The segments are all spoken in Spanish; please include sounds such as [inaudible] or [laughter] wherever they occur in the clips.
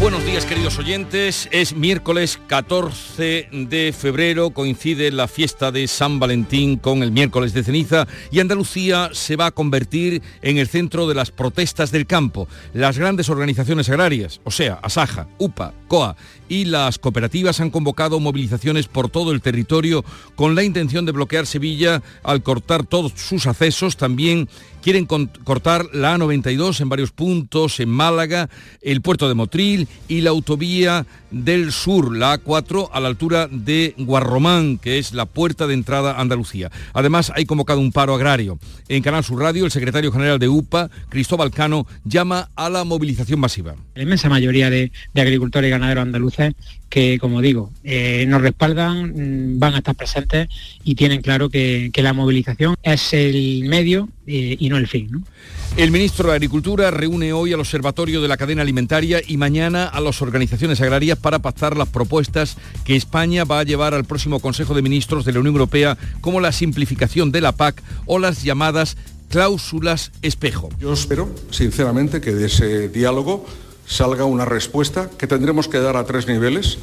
Buenos días queridos oyentes, es miércoles 14 de febrero, coincide la fiesta de San Valentín con el miércoles de ceniza y Andalucía se va a convertir en el centro de las protestas del campo. Las grandes organizaciones agrarias, o sea, Asaja, UPA, COA y las cooperativas han convocado movilizaciones por todo el territorio con la intención de bloquear Sevilla al cortar todos sus accesos, también quieren cortar la A92 en varios puntos, en Málaga, el puerto de Motril y la autovía del sur, la A4, a la altura de Guarromán, que es la puerta de entrada a Andalucía. Además, hay convocado un paro agrario. En Canal Sur Radio, el secretario general de UPA, Cristóbal Cano, llama a la movilización masiva. La inmensa mayoría de, agricultores y ganaderos andaluces que, como digo, eh, nos respaldan, mm, van a estar presentes y tienen claro que, la movilización es el medio eh, y no el fin. El ministro de Agricultura reúne hoy al Observatorio de la Cadena Alimentaria y mañana a las organizaciones agrarias para pactar las propuestas que España va a llevar al próximo Consejo de Ministros de la Unión Europea, como la simplificación de la PAC o las llamadas cláusulas espejo. Yo espero, sinceramente, que de ese diálogo salga una respuesta que tendremos que dar a tres niveles.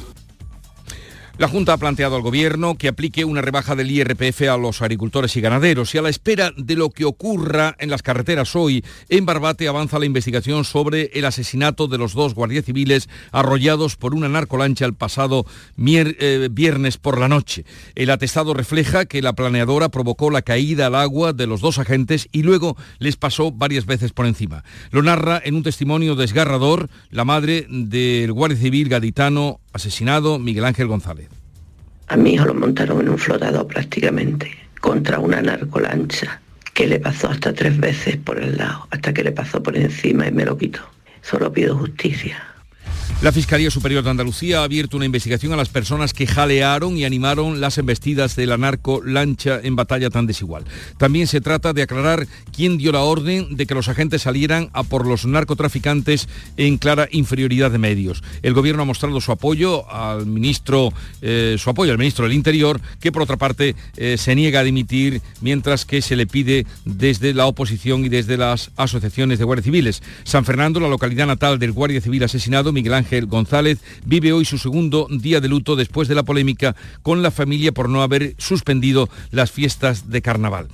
La Junta ha planteado al Gobierno que aplique una rebaja del IRPF a los agricultores y ganaderos y a la espera de lo que ocurra en las carreteras hoy, en Barbate avanza la investigación sobre el asesinato de los dos guardias civiles arrollados por una narcolancha el pasado eh, viernes por la noche. El atestado refleja que la planeadora provocó la caída al agua de los dos agentes y luego les pasó varias veces por encima. Lo narra en un testimonio desgarrador la madre del guardia civil gaditano asesinado Miguel Ángel González. A mi hijo lo montaron en un flotador prácticamente, contra una narcolancha, que le pasó hasta tres veces por el lado, hasta que le pasó por encima y me lo quitó. Solo pido justicia. La Fiscalía Superior de Andalucía ha abierto una investigación a las personas que jalearon y animaron las embestidas de la narco lancha en batalla tan desigual. También se trata de aclarar quién dio la orden de que los agentes salieran a por los narcotraficantes en clara inferioridad de medios. El gobierno ha mostrado su apoyo al ministro, eh, su apoyo al ministro del Interior, que por otra parte eh, se niega a dimitir, mientras que se le pide desde la oposición y desde las asociaciones de guardias civiles. San Fernando, la localidad natal del guardia civil asesinado, Miguel Ángel González vive hoy su segundo día de luto después de la polémica con la familia por no haber suspendido las fiestas de carnaval.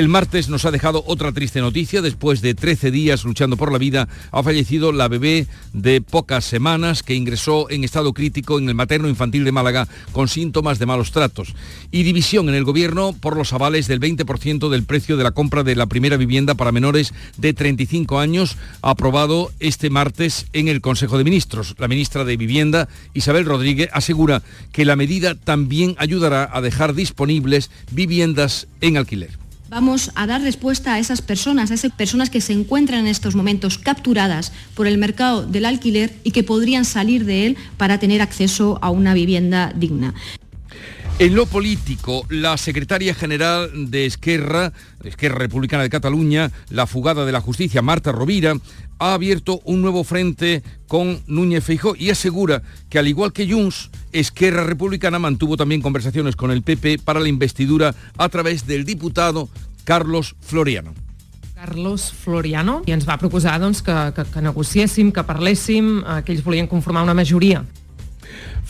El martes nos ha dejado otra triste noticia. Después de 13 días luchando por la vida, ha fallecido la bebé de pocas semanas que ingresó en estado crítico en el materno infantil de Málaga con síntomas de malos tratos. Y división en el gobierno por los avales del 20% del precio de la compra de la primera vivienda para menores de 35 años, aprobado este martes en el Consejo de Ministros. La ministra de Vivienda, Isabel Rodríguez, asegura que la medida también ayudará a dejar disponibles viviendas en alquiler vamos a dar respuesta a esas personas, a esas personas que se encuentran en estos momentos capturadas por el mercado del alquiler y que podrían salir de él para tener acceso a una vivienda digna. En lo político, la secretaria general de Esquerra, Esquerra Republicana de Cataluña, la fugada de la justicia, Marta Rovira, ha abierto un nuevo frente con Núñez Feijó y asegura que al igual que Junts, Esquerra Republicana mantuvo también conversaciones con el PP para la investidura a través del diputado Carlos Floriano. Carlos Floriano i va proposar doncs, que, que, que negociéssim, que parléssim, eh, conformar una majoria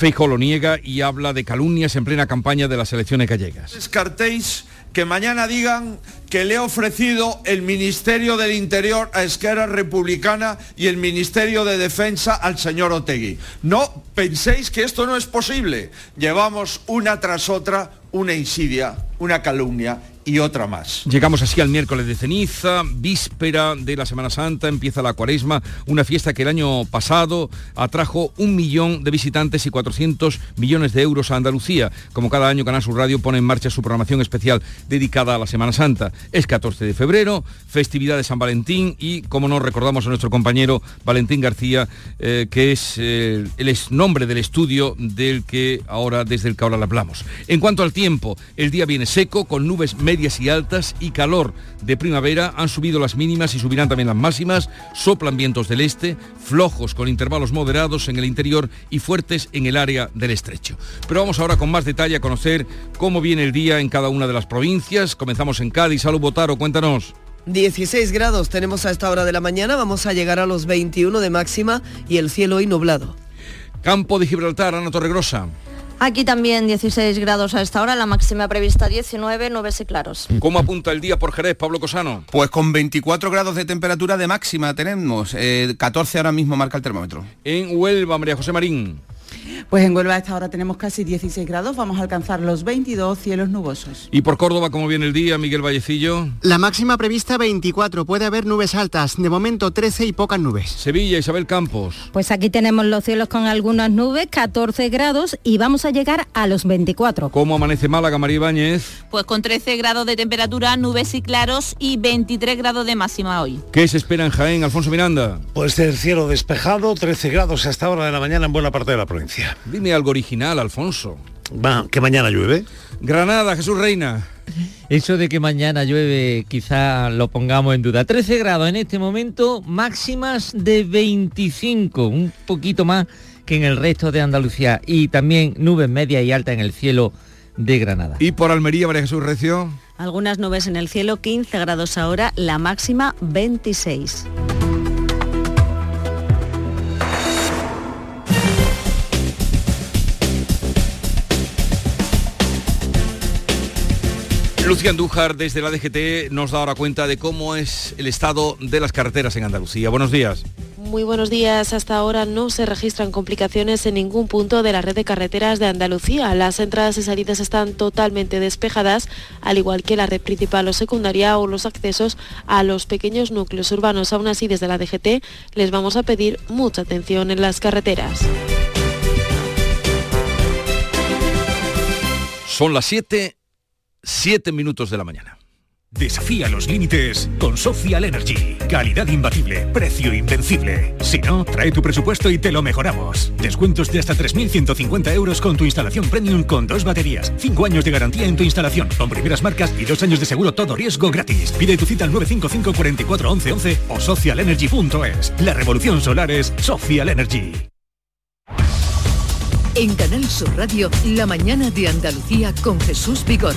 Feijo lo niega y habla de calumnias en plena campaña de las elecciones gallegas. Descartéis que mañana digan que le he ofrecido el Ministerio del Interior a Esquerra Republicana y el Ministerio de Defensa al señor Otegui. No penséis que esto no es posible. Llevamos una tras otra una insidia, una calumnia y otra más. Llegamos así al miércoles de ceniza, víspera de la Semana Santa, empieza la cuaresma, una fiesta que el año pasado atrajo un millón de visitantes y 400 millones de euros a Andalucía. Como cada año Canal Sur Radio pone en marcha su programación especial dedicada a la Semana Santa. Es 14 de febrero, festividad de San Valentín y, como nos recordamos a nuestro compañero Valentín García, eh, que es eh, el nombre del estudio del que ahora, desde el que ahora hablamos. En cuanto al tiempo, el día viene seco, con nubes medias y altas y calor de primavera. Han subido las mínimas y subirán también las máximas. Soplan vientos del este, flojos con intervalos moderados en el interior y fuertes en el área del estrecho. Pero vamos ahora con más detalle a conocer cómo viene el día en cada una de las provincias. Comenzamos en Cádiz. Salud Botaro, cuéntanos. 16 grados tenemos a esta hora de la mañana, vamos a llegar a los 21 de máxima y el cielo hoy nublado. Campo de Gibraltar, Ana Torregrosa. Aquí también 16 grados a esta hora, la máxima prevista 19, nubes y claros. ¿Cómo apunta el día por Jerez, Pablo Cosano? Pues con 24 grados de temperatura de máxima tenemos, 14 ahora mismo marca el termómetro. En Huelva, María José Marín. Pues en Huelva a esta hora tenemos casi 16 grados, vamos a alcanzar los 22 cielos nubosos. ¿Y por Córdoba cómo viene el día, Miguel Vallecillo? La máxima prevista 24, puede haber nubes altas, de momento 13 y pocas nubes. Sevilla, Isabel Campos. Pues aquí tenemos los cielos con algunas nubes, 14 grados y vamos a llegar a los 24. ¿Cómo amanece Málaga, María Ibáñez? Pues con 13 grados de temperatura, nubes y claros y 23 grados de máxima hoy. ¿Qué se espera en Jaén, Alfonso Miranda? Pues el cielo despejado, 13 grados hasta hora de la mañana en buena parte de la provincia. Dime algo original, Alfonso. Va, que mañana llueve. Granada, Jesús Reina. Eso de que mañana llueve quizá lo pongamos en duda. 13 grados en este momento, máximas de 25, un poquito más que en el resto de Andalucía y también nubes media y alta en el cielo de Granada. ¿Y por Almería, María Jesús Recio? Algunas nubes en el cielo, 15 grados ahora, la máxima 26. Lucía Andújar desde la DGT nos da ahora cuenta de cómo es el estado de las carreteras en Andalucía. Buenos días. Muy buenos días. Hasta ahora no se registran complicaciones en ningún punto de la red de carreteras de Andalucía. Las entradas y salidas están totalmente despejadas, al igual que la red principal o secundaria o los accesos a los pequeños núcleos urbanos. Aún así, desde la DGT les vamos a pedir mucha atención en las carreteras. Son las 7 7 minutos de la mañana. Desafía los límites con Social Energy. Calidad imbatible, precio invencible. Si no, trae tu presupuesto y te lo mejoramos. Descuentos de hasta 3.150 euros con tu instalación premium con dos baterías, 5 años de garantía en tu instalación, con primeras marcas y dos años de seguro todo riesgo gratis. Pide tu cita al 955 44 11 11 o socialenergy.es. La revolución solar es Social Energy. En Canal Sur Radio, la mañana de Andalucía con Jesús Vigorra.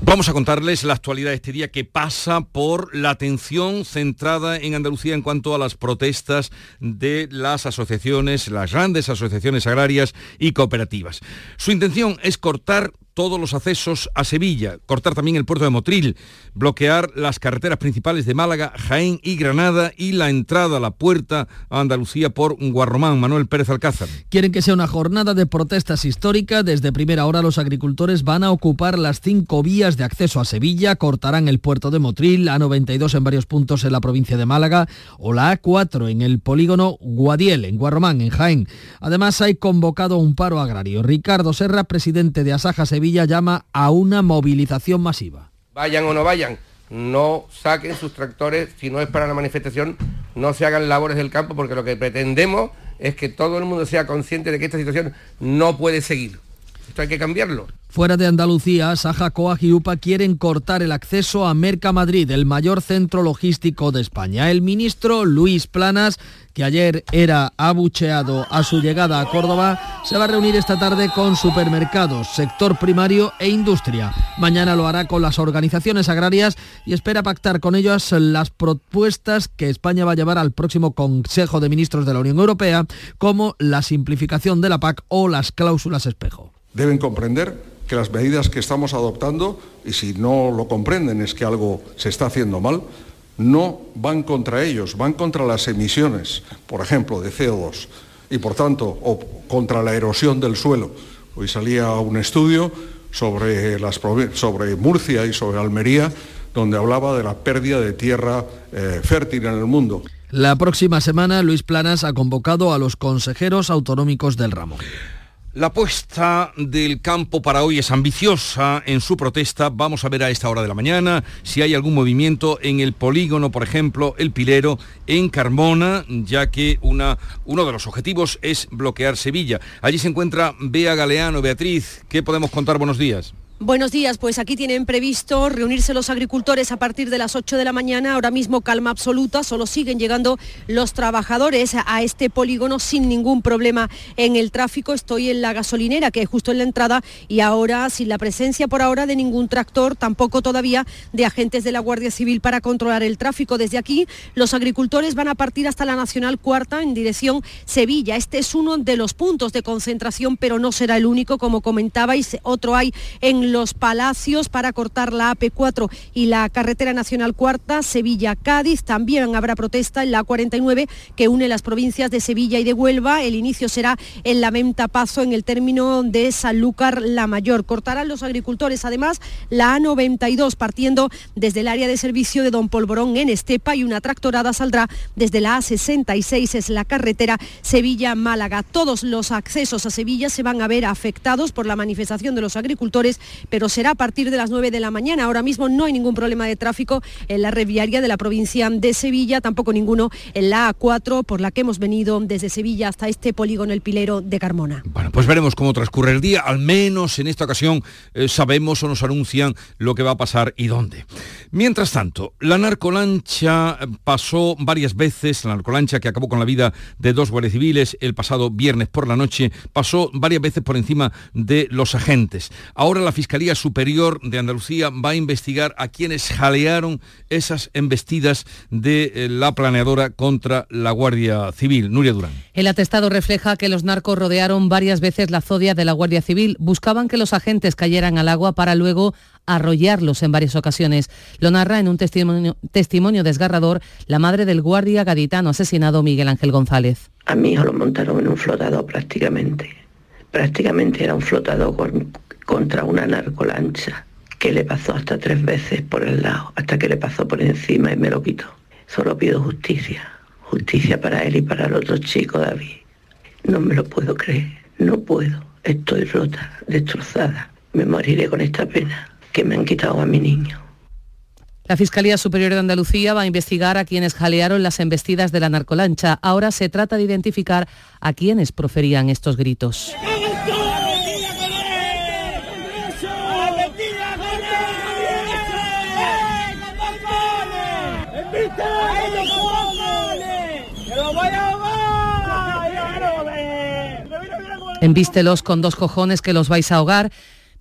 Vamos a contarles la actualidad de este día que pasa por la atención centrada en Andalucía en cuanto a las protestas de las asociaciones, las grandes asociaciones agrarias y cooperativas. Su intención es cortar todos los accesos a Sevilla, cortar también el puerto de Motril, bloquear las carreteras principales de Málaga, Jaén y Granada y la entrada a la puerta a Andalucía por Guarromán. Manuel Pérez Alcázar. Quieren que sea una jornada de protestas histórica. Desde primera hora los agricultores van a ocupar las cinco vías de acceso a Sevilla, cortarán el puerto de Motril, la 92 en varios puntos en la provincia de Málaga o la A4 en el polígono Guadiel, en Guarromán, en Jaén. Además hay convocado un paro agrario. Ricardo Serra, presidente de Asaja Sevilla, llama a una movilización masiva. Vayan o no vayan, no saquen sus tractores, si no es para la manifestación, no se hagan labores del campo, porque lo que pretendemos es que todo el mundo sea consciente de que esta situación no puede seguir. Hay que cambiarlo. Fuera de Andalucía, Saja, Coag y UPA quieren cortar el acceso a Mercamadrid, el mayor centro logístico de España. El ministro Luis Planas, que ayer era abucheado a su llegada a Córdoba, se va a reunir esta tarde con supermercados, sector primario e industria. Mañana lo hará con las organizaciones agrarias y espera pactar con ellos las propuestas que España va a llevar al próximo Consejo de Ministros de la Unión Europea, como la simplificación de la PAC o las cláusulas espejo. Deben comprender que las medidas que estamos adoptando, y si no lo comprenden es que algo se está haciendo mal, no van contra ellos, van contra las emisiones, por ejemplo, de CO2, y por tanto, o contra la erosión del suelo. Hoy salía un estudio sobre, las, sobre Murcia y sobre Almería, donde hablaba de la pérdida de tierra eh, fértil en el mundo. La próxima semana, Luis Planas ha convocado a los consejeros autonómicos del ramo. La apuesta del campo para hoy es ambiciosa en su protesta. Vamos a ver a esta hora de la mañana si hay algún movimiento en el polígono, por ejemplo, el Pilero, en Carmona, ya que una, uno de los objetivos es bloquear Sevilla. Allí se encuentra Bea Galeano. Beatriz, ¿qué podemos contar? Buenos días. Buenos días, pues aquí tienen previsto reunirse los agricultores a partir de las 8 de la mañana. Ahora mismo calma absoluta, solo siguen llegando los trabajadores a este polígono sin ningún problema en el tráfico. Estoy en la gasolinera, que es justo en la entrada, y ahora sin la presencia por ahora de ningún tractor, tampoco todavía de agentes de la Guardia Civil para controlar el tráfico. Desde aquí, los agricultores van a partir hasta la Nacional Cuarta en dirección Sevilla. Este es uno de los puntos de concentración, pero no será el único, como comentabais. Otro hay en los Palacios para cortar la AP4 y la carretera nacional cuarta Sevilla-Cádiz. También habrá protesta en la 49 que une las provincias de Sevilla y de Huelva. El inicio será en la Menta Pazo en el término de Sanlúcar la Mayor. Cortarán los agricultores además la A92 partiendo desde el área de servicio de Don Polvorón en Estepa y una tractorada saldrá desde la A66 es la carretera Sevilla-Málaga. Todos los accesos a Sevilla se van a ver afectados por la manifestación de los agricultores pero será a partir de las 9 de la mañana. Ahora mismo no hay ningún problema de tráfico en la red viaria de la provincia de Sevilla, tampoco ninguno en la A4 por la que hemos venido desde Sevilla hasta este polígono El Pilero de Carmona. Bueno, pues veremos cómo transcurre el día. Al menos en esta ocasión eh, sabemos o nos anuncian lo que va a pasar y dónde. Mientras tanto, la narcolancha pasó varias veces, la narcolancha que acabó con la vida de dos guardias civiles el pasado viernes por la noche, pasó varias veces por encima de los agentes. Ahora la Fiscalía Fiscalía Superior de Andalucía va a investigar a quienes jalearon esas embestidas de eh, la planeadora contra la Guardia Civil. Nuria Durán. El atestado refleja que los narcos rodearon varias veces la zodia de la Guardia Civil. Buscaban que los agentes cayeran al agua para luego arrollarlos en varias ocasiones. Lo narra en un testimonio, testimonio desgarrador la madre del guardia gaditano asesinado Miguel Ángel González. A mi hijo lo montaron en un flotador prácticamente. Prácticamente era un flotador con contra una narcolancha que le pasó hasta tres veces por el lado, hasta que le pasó por encima y me lo quitó. Solo pido justicia, justicia para él y para el otro chico David. No me lo puedo creer, no puedo. Estoy rota, destrozada. Me moriré con esta pena que me han quitado a mi niño. La Fiscalía Superior de Andalucía va a investigar a quienes jalearon las embestidas de la narcolancha. Ahora se trata de identificar a quienes proferían estos gritos. Envístelos con dos cojones que los vais a ahogar.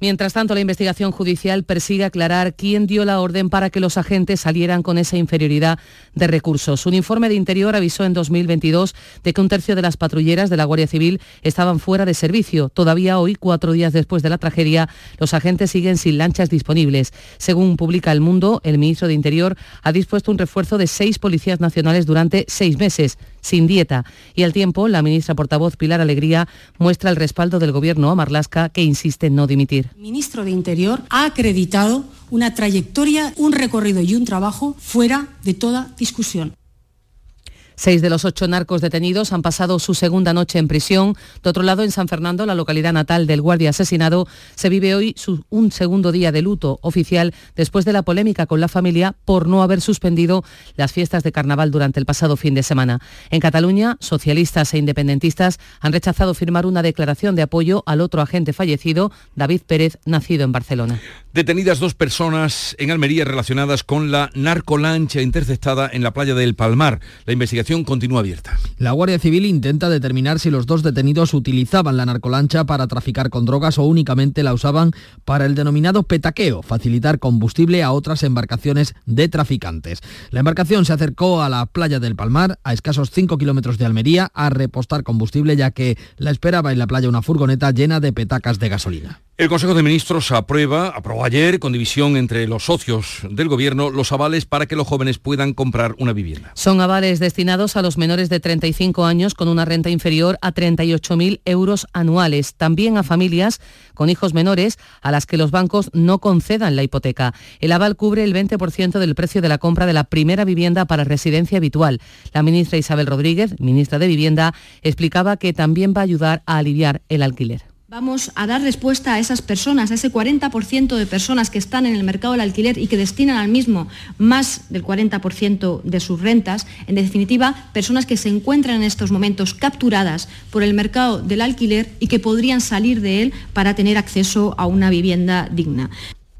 Mientras tanto, la investigación judicial persigue aclarar quién dio la orden para que los agentes salieran con esa inferioridad de recursos. Un informe de Interior avisó en 2022 de que un tercio de las patrulleras de la Guardia Civil estaban fuera de servicio. Todavía hoy, cuatro días después de la tragedia, los agentes siguen sin lanchas disponibles. Según publica El Mundo, el ministro de Interior ha dispuesto un refuerzo de seis policías nacionales durante seis meses sin dieta. Y al tiempo, la ministra portavoz Pilar Alegría muestra el respaldo del gobierno a Marlasca, que insiste en no dimitir. El ministro de Interior ha acreditado una trayectoria, un recorrido y un trabajo fuera de toda discusión. Seis de los ocho narcos detenidos han pasado su segunda noche en prisión. De otro lado, en San Fernando, la localidad natal del guardia asesinado, se vive hoy un segundo día de luto oficial después de la polémica con la familia por no haber suspendido las fiestas de carnaval durante el pasado fin de semana. En Cataluña, socialistas e independentistas han rechazado firmar una declaración de apoyo al otro agente fallecido, David Pérez, nacido en Barcelona. Detenidas dos personas en Almería relacionadas con la narcolancha interceptada en la playa del Palmar. La La Guardia Civil intenta determinar si los dos detenidos utilizaban la narcolancha para traficar con drogas o únicamente la usaban para el denominado petaqueo, facilitar combustible a otras embarcaciones de traficantes. La embarcación se acercó a la playa del Palmar, a escasos 5 kilómetros de Almería, a repostar combustible ya que la esperaba en la playa una furgoneta llena de petacas de gasolina. El Consejo de Ministros aprueba, aprobó ayer, con división entre los socios del Gobierno, los avales para que los jóvenes puedan comprar una vivienda. Son avales destinados a los menores de 35 años con una renta inferior a 38.000 euros anuales. También a familias con hijos menores a las que los bancos no concedan la hipoteca. El aval cubre el 20% del precio de la compra de la primera vivienda para residencia habitual. La ministra Isabel Rodríguez, ministra de Vivienda, explicaba que también va a ayudar a aliviar el alquiler. Vamos a dar respuesta a esas personas, a ese 40% de personas que están en el mercado del alquiler y que destinan al mismo más del 40% de sus rentas. En definitiva, personas que se encuentran en estos momentos capturadas por el mercado del alquiler y que podrían salir de él para tener acceso a una vivienda digna.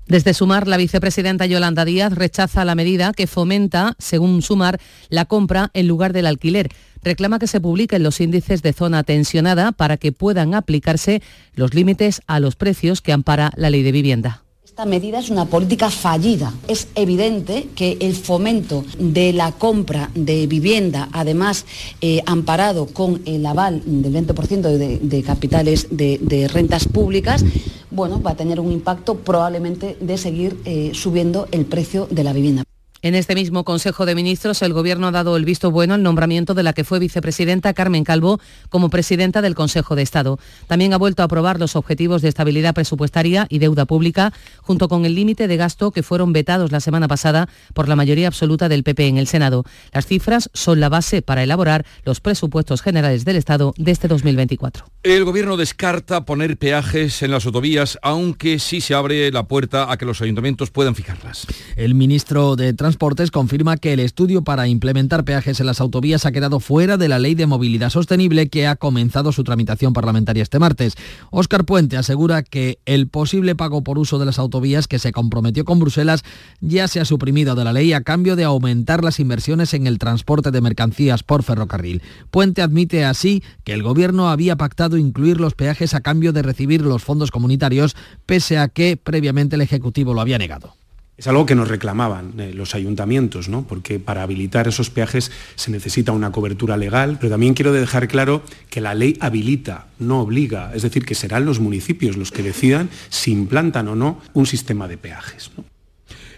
Desde Sumar, la vicepresidenta Yolanda Díaz rechaza la medida que fomenta, según Sumar, la compra en lugar del alquiler reclama que se publiquen los índices de zona tensionada para que puedan aplicarse los límites a los precios que ampara la ley de vivienda. Esta medida es una política fallida. Es evidente que el fomento de la compra de vivienda, además eh, amparado con el aval del 20% de, capitales de, de, rentas públicas, bueno, va a tener un impacto probablemente de seguir eh, subiendo el precio de la vivienda. En este mismo Consejo de Ministros, el Gobierno ha dado el visto bueno al nombramiento de la que fue vicepresidenta Carmen Calvo como presidenta del Consejo de Estado. También ha vuelto a aprobar los objetivos de estabilidad presupuestaria y deuda pública, junto con el límite de gasto que fueron vetados la semana pasada por la mayoría absoluta del PP en el Senado. Las cifras son la base para elaborar los presupuestos generales del Estado de este 2024. El Gobierno descarta poner peajes en las autovías, aunque sí se abre la puerta a que los ayuntamientos puedan fijarlas. El ministro de Transporte Transportes confirma que el estudio para implementar peajes en las autovías ha quedado fuera de la Ley de Movilidad Sostenible que ha comenzado su tramitación parlamentaria este martes. Óscar Puente asegura que el posible pago por uso de las autovías que se comprometió con Bruselas ya se ha suprimido de la ley a cambio de aumentar las inversiones en el transporte de mercancías por ferrocarril. Puente admite así que el Gobierno había pactado incluir los peajes a cambio de recibir los fondos comunitarios, pese a que previamente el Ejecutivo lo había negado. Es algo que nos reclamaban eh, los ayuntamientos, ¿no? porque para habilitar esos peajes se necesita una cobertura legal, pero también quiero dejar claro que la ley habilita, no obliga, es decir, que serán los municipios los que decidan si implantan o no un sistema de peajes.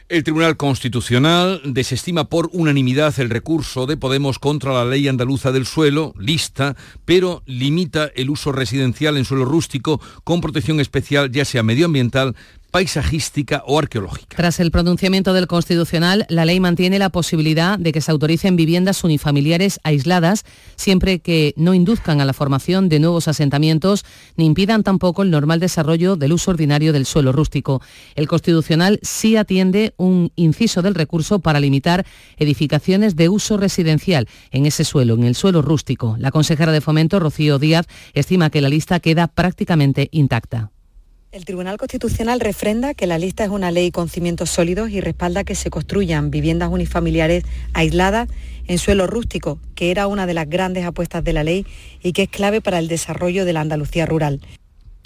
El Tribunal Constitucional desestima por unanimidad el recurso de Podemos contra la ley andaluza del suelo, lista, pero limita el uso residencial en suelo rústico con protección especial, ya sea medioambiental, paisajística o arqueológica. Tras el pronunciamiento del Constitucional, la ley mantiene la posibilidad de que se autoricen viviendas unifamiliares aisladas, siempre que no induzcan a la formación de nuevos asentamientos ni impidan tampoco el normal desarrollo del uso ordinario del suelo rústico. El Constitucional sí atiende un inciso del recurso para limitar edificaciones de uso residencial en ese suelo, en el suelo rústico. La consejera de Fomento, Rocío Díaz, estima que la lista queda prácticamente intacta. El Tribunal Constitucional refrenda que la lista es una ley con cimientos sólidos y respalda que se construyan viviendas unifamiliares aisladas en suelo rústico, que era una de las grandes apuestas de la ley y que es clave para el desarrollo de la Andalucía rural.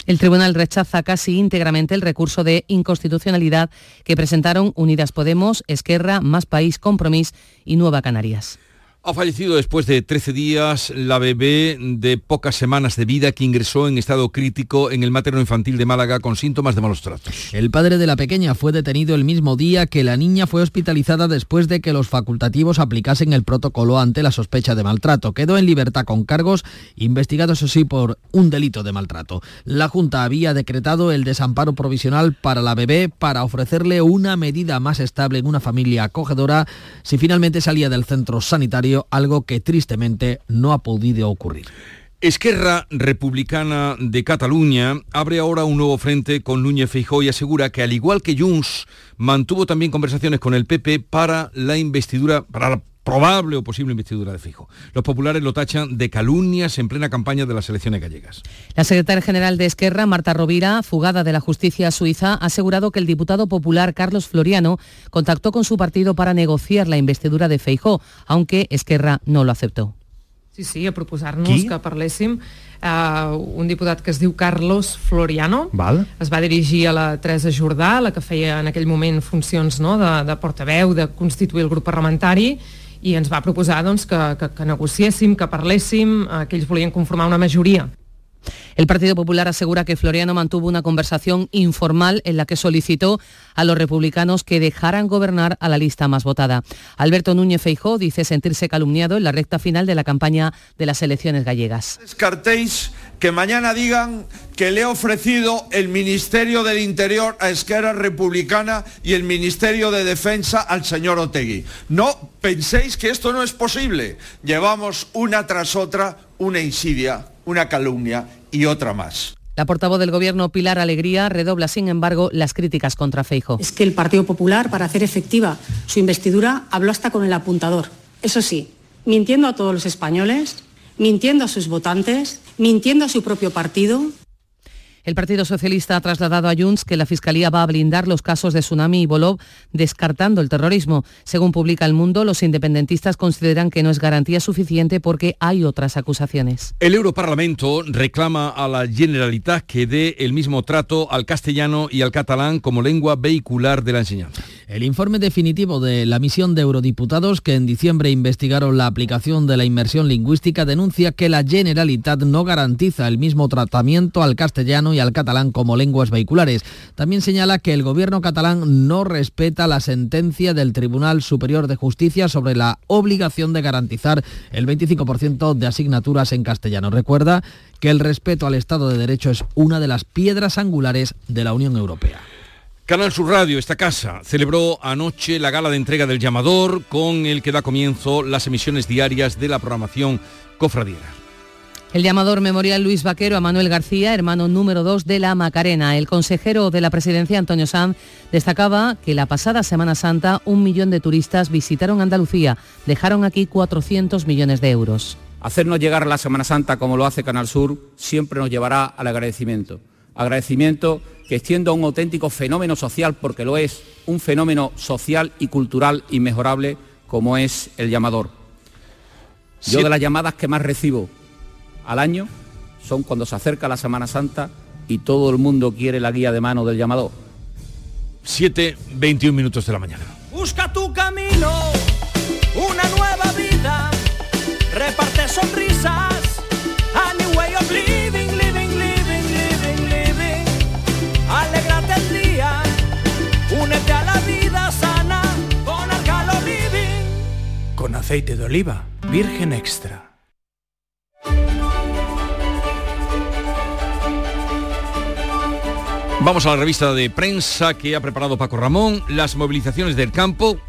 El tribunal rechaza casi íntegramente el recurso de inconstitucionalidad que presentaron Unidas Podemos, Esquerra, Más País, Compromís y Nueva Canarias. Ha fallecido después de 13 días la bebé de pocas semanas de vida que ingresó en estado crítico en el materno infantil de Málaga con síntomas de malos tratos. El padre de la pequeña fue detenido el mismo día que la niña fue hospitalizada después de que los facultativos aplicasen el protocolo ante la sospecha de maltrato. Quedó en libertad con cargos investigados así por un delito de maltrato. La Junta había decretado el desamparo provisional para la bebé para ofrecerle una medida más estable en una familia acogedora si finalmente salía del centro sanitario algo que tristemente no ha podido ocurrir. Esquerra Republicana de Cataluña abre ahora un nuevo frente con Núñez Feijóo y asegura que al igual que Junts mantuvo también conversaciones con el PP para la investidura para la probable o posible investidura de Fijo. Los populares lo tachan de calumnias en plena campaña de las elecciones gallegas. La secretaria general de Esquerra, Marta Rovira, fugada de la justicia suiza, ha asegurado que el diputado popular Carlos Floriano contactó con su partido para negociar la investidura de Feijó, aunque Esquerra no lo aceptó. Sí, sí, a proposar-nos que parléssim. Uh, un diputat que es diu Carlos Floriano Val. es va dirigir a la Teresa Jordà, la que feia en aquell moment funcions no, de, de portaveu, de constituir el grup parlamentari, i ens va proposar doncs, que, que, que negociéssim, que parléssim, eh, que ells volien conformar una majoria. El Partido Popular asegura que Floriano mantuvo una conversación informal en la que solicitó a los republicanos que dejaran gobernar a la lista más votada. Alberto Núñez Feijó dice sentirse calumniado en la recta final de la campaña de las elecciones gallegas. Descartéis que mañana digan que le he ofrecido el Ministerio del Interior a Esquerra Republicana y el Ministerio de Defensa al señor Otegui. No penséis que esto no es posible. Llevamos una tras otra una insidia, una calumnia y otra más. La portavoz del Gobierno, Pilar Alegría, redobla, sin embargo, las críticas contra Feijo. Es que el Partido Popular, para hacer efectiva su investidura, habló hasta con el apuntador. Eso sí, mintiendo a todos los españoles, mintiendo a sus votantes, mintiendo a su propio partido, el Partido Socialista ha trasladado a Junts que la Fiscalía va a blindar los casos de Tsunami y Bolov, descartando el terrorismo. Según publica El Mundo, los independentistas consideran que no es garantía suficiente porque hay otras acusaciones. El Europarlamento reclama a la Generalitat que dé el mismo trato al castellano y al catalán como lengua vehicular de la enseñanza. El informe definitivo de la misión de eurodiputados que en diciembre investigaron la aplicación de la inmersión lingüística denuncia que la Generalitat no garantiza el mismo tratamiento al castellano y al catalán como lenguas vehiculares. También señala que el gobierno catalán no respeta la sentencia del Tribunal Superior de Justicia sobre la obligación de garantizar el 25% de asignaturas en castellano. Recuerda que el respeto al Estado de Derecho es una de las piedras angulares de la Unión Europea. Canal Sur Radio, esta casa, celebró anoche la gala de entrega del llamador con el que da comienzo las emisiones diarias de la programación cofradiera. El llamador memorial Luis Vaquero a Manuel García, hermano número 2 de la Macarena. El consejero de la presidencia, Antonio Sanz, destacaba que la pasada Semana Santa un millón de turistas visitaron Andalucía. Dejaron aquí 400 millones de euros. Hacernos llegar a la Semana Santa como lo hace Canal Sur siempre nos llevará al agradecimiento. Agradecimiento que extiendo a un auténtico fenómeno social, porque lo es, un fenómeno social y cultural inmejorable como es el llamador. Yo de las llamadas que más recibo al año son cuando se acerca la Semana Santa y todo el mundo quiere la guía de mano del llamador. 7, 21 minutos de la mañana. Busca tu camino, una nueva vida, reparte sonrisas, a new way of living, living, living, living, living. Alégrate el día, únete a la vida sana con Argalo Living. Con aceite de oliva, virgen extra. Vamos a la revista de prensa que ha preparado Paco Ramón, las movilizaciones del campo,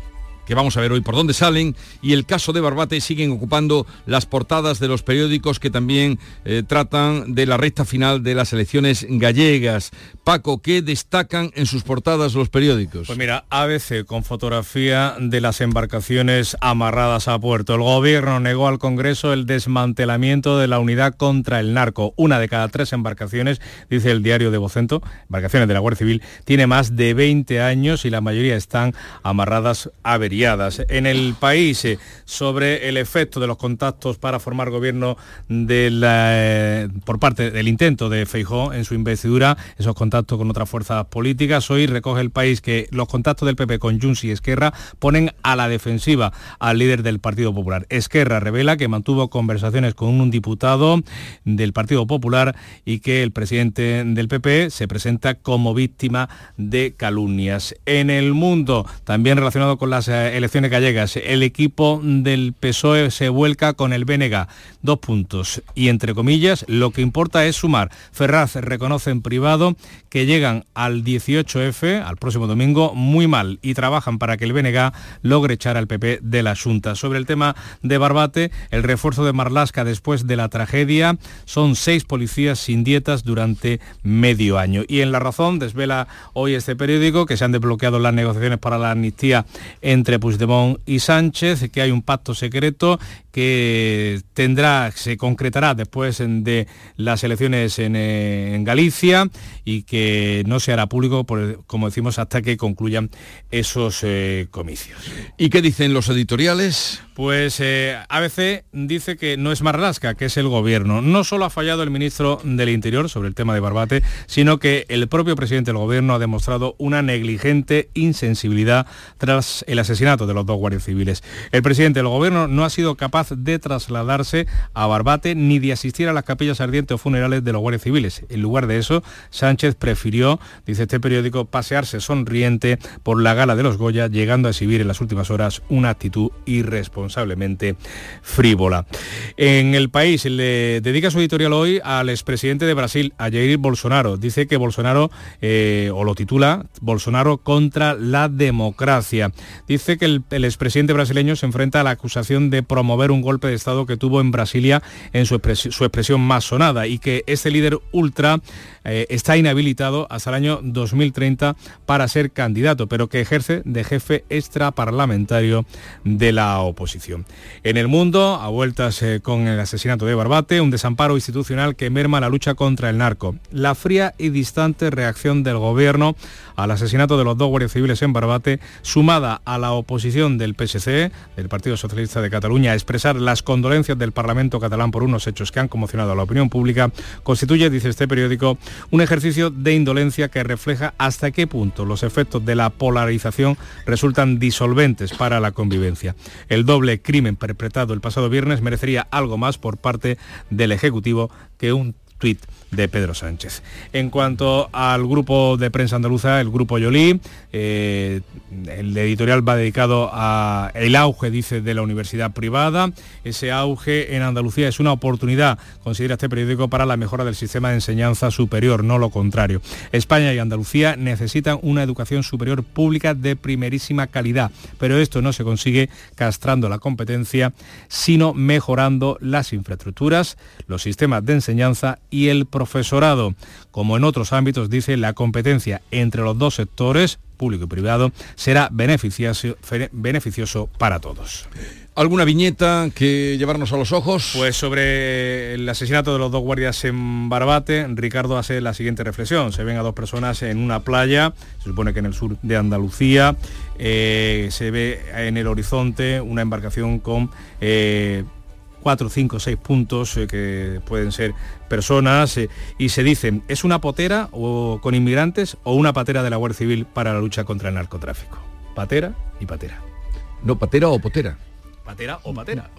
que vamos a ver hoy por dónde salen, y el caso de Barbate siguen ocupando las portadas de los periódicos que también eh, tratan de la recta final de las elecciones gallegas. Paco, ¿qué destacan en sus portadas los periódicos? Pues mira, ABC con fotografía de las embarcaciones amarradas a puerto. El gobierno negó al Congreso el desmantelamiento de la unidad contra el narco. Una de cada tres embarcaciones, dice el diario de Vocento, embarcaciones de la Guardia Civil, tiene más de 20 años y la mayoría están amarradas a ver en el país eh, sobre el efecto de los contactos para formar gobierno eh, por parte del intento de Feijó en su investidura, esos contactos con otras fuerzas políticas. Hoy recoge el país que los contactos del PP con Junts y Esquerra ponen a la defensiva al líder del Partido Popular. Esquerra revela que mantuvo conversaciones con un diputado del Partido Popular y que el presidente del PP se presenta como víctima de calumnias. En el mundo, también relacionado con las eh, elecciones gallegas. El equipo del PSOE se vuelca con el BNG. Dos puntos. Y entre comillas, lo que importa es sumar. Ferraz reconoce en privado que llegan al 18F, al próximo domingo, muy mal y trabajan para que el BNG logre echar al PP de la Junta. Sobre el tema de Barbate, el refuerzo de Marlasca después de la tragedia son seis policías sin dietas durante medio año. Y en La Razón desvela hoy este periódico que se han desbloqueado las negociaciones para la amnistía entre Puigdemont y Sánchez, que hay un pacto secreto que tendrá, se concretará después de las elecciones en, eh, Galicia y que no se hará público, como decimos, hasta que concluyan esos eh, comicios. ¿Y qué dicen los editoriales? Pues eh, ABC dice que no es Marlaska, que es el gobierno. No solo ha fallado el ministro del Interior sobre el tema de Barbate, sino que el propio presidente del gobierno ha demostrado una negligente insensibilidad tras el asesinato de los dos guardias civiles. El presidente del gobierno no ha sido capaz de trasladarse a Barbate ni de asistir a las capillas ardientes o funerales de los guardias civiles. En lugar de eso, Sánchez prefirió, dice este periódico, pasearse sonriente por la gala de los Goya, llegando a exhibir en las últimas horas una actitud irresponsablemente frívola. En el país le dedica su editorial hoy al expresidente de Brasil, a Jair Bolsonaro. Dice que Bolsonaro, eh, o lo titula, Bolsonaro contra la democracia. Dice que el, el expresidente brasileño se enfrenta a la acusación de promover un golpe de Estado que tuvo en Brasilia en su, expresi- su expresión más sonada y que este líder ultra eh, está inhabilitado hasta el año 2030 para ser candidato, pero que ejerce de jefe extraparlamentario de la oposición. En el mundo, a vueltas eh, con el asesinato de Barbate, un desamparo institucional que merma la lucha contra el narco. La fría y distante reacción del gobierno al asesinato de los dos guardias civiles en Barbate, sumada a la oposición del PSC, del Partido Socialista de Cataluña, a expresar las condolencias del Parlamento catalán por unos hechos que han conmocionado a la opinión pública, constituye, dice este periódico, un ejercicio de indolencia que refleja hasta qué punto los efectos de la polarización resultan disolventes para la convivencia. El doble crimen perpetrado el pasado viernes merecería algo más por parte del Ejecutivo que un de Pedro Sánchez. En cuanto al grupo de prensa andaluza, el grupo Yolí, eh, el editorial va dedicado a el auge, dice, de la universidad privada. Ese auge en Andalucía es una oportunidad, considera este periódico, para la mejora del sistema de enseñanza superior, no lo contrario. España y Andalucía necesitan una educación superior pública de primerísima calidad, pero esto no se consigue castrando la competencia, sino mejorando las infraestructuras, los sistemas de enseñanza y el profesorado. Como en otros ámbitos, dice, la competencia entre los dos sectores, público y privado, será beneficioso, para todos. ¿Alguna viñeta que llevarnos a los ojos? Pues sobre el asesinato de los dos guardias en Barbate, Ricardo hace la siguiente reflexión. Se ven a dos personas en una playa, se supone que en el sur de Andalucía, eh, se ve en el horizonte una embarcación con... eh, cuatro, cinco, seis puntos eh, que pueden ser personas eh, y se dicen, ¿es una potera o con inmigrantes o una patera de la Guardia Civil para la lucha contra el narcotráfico? Patera y patera. No, patera o potera. Patera o patera.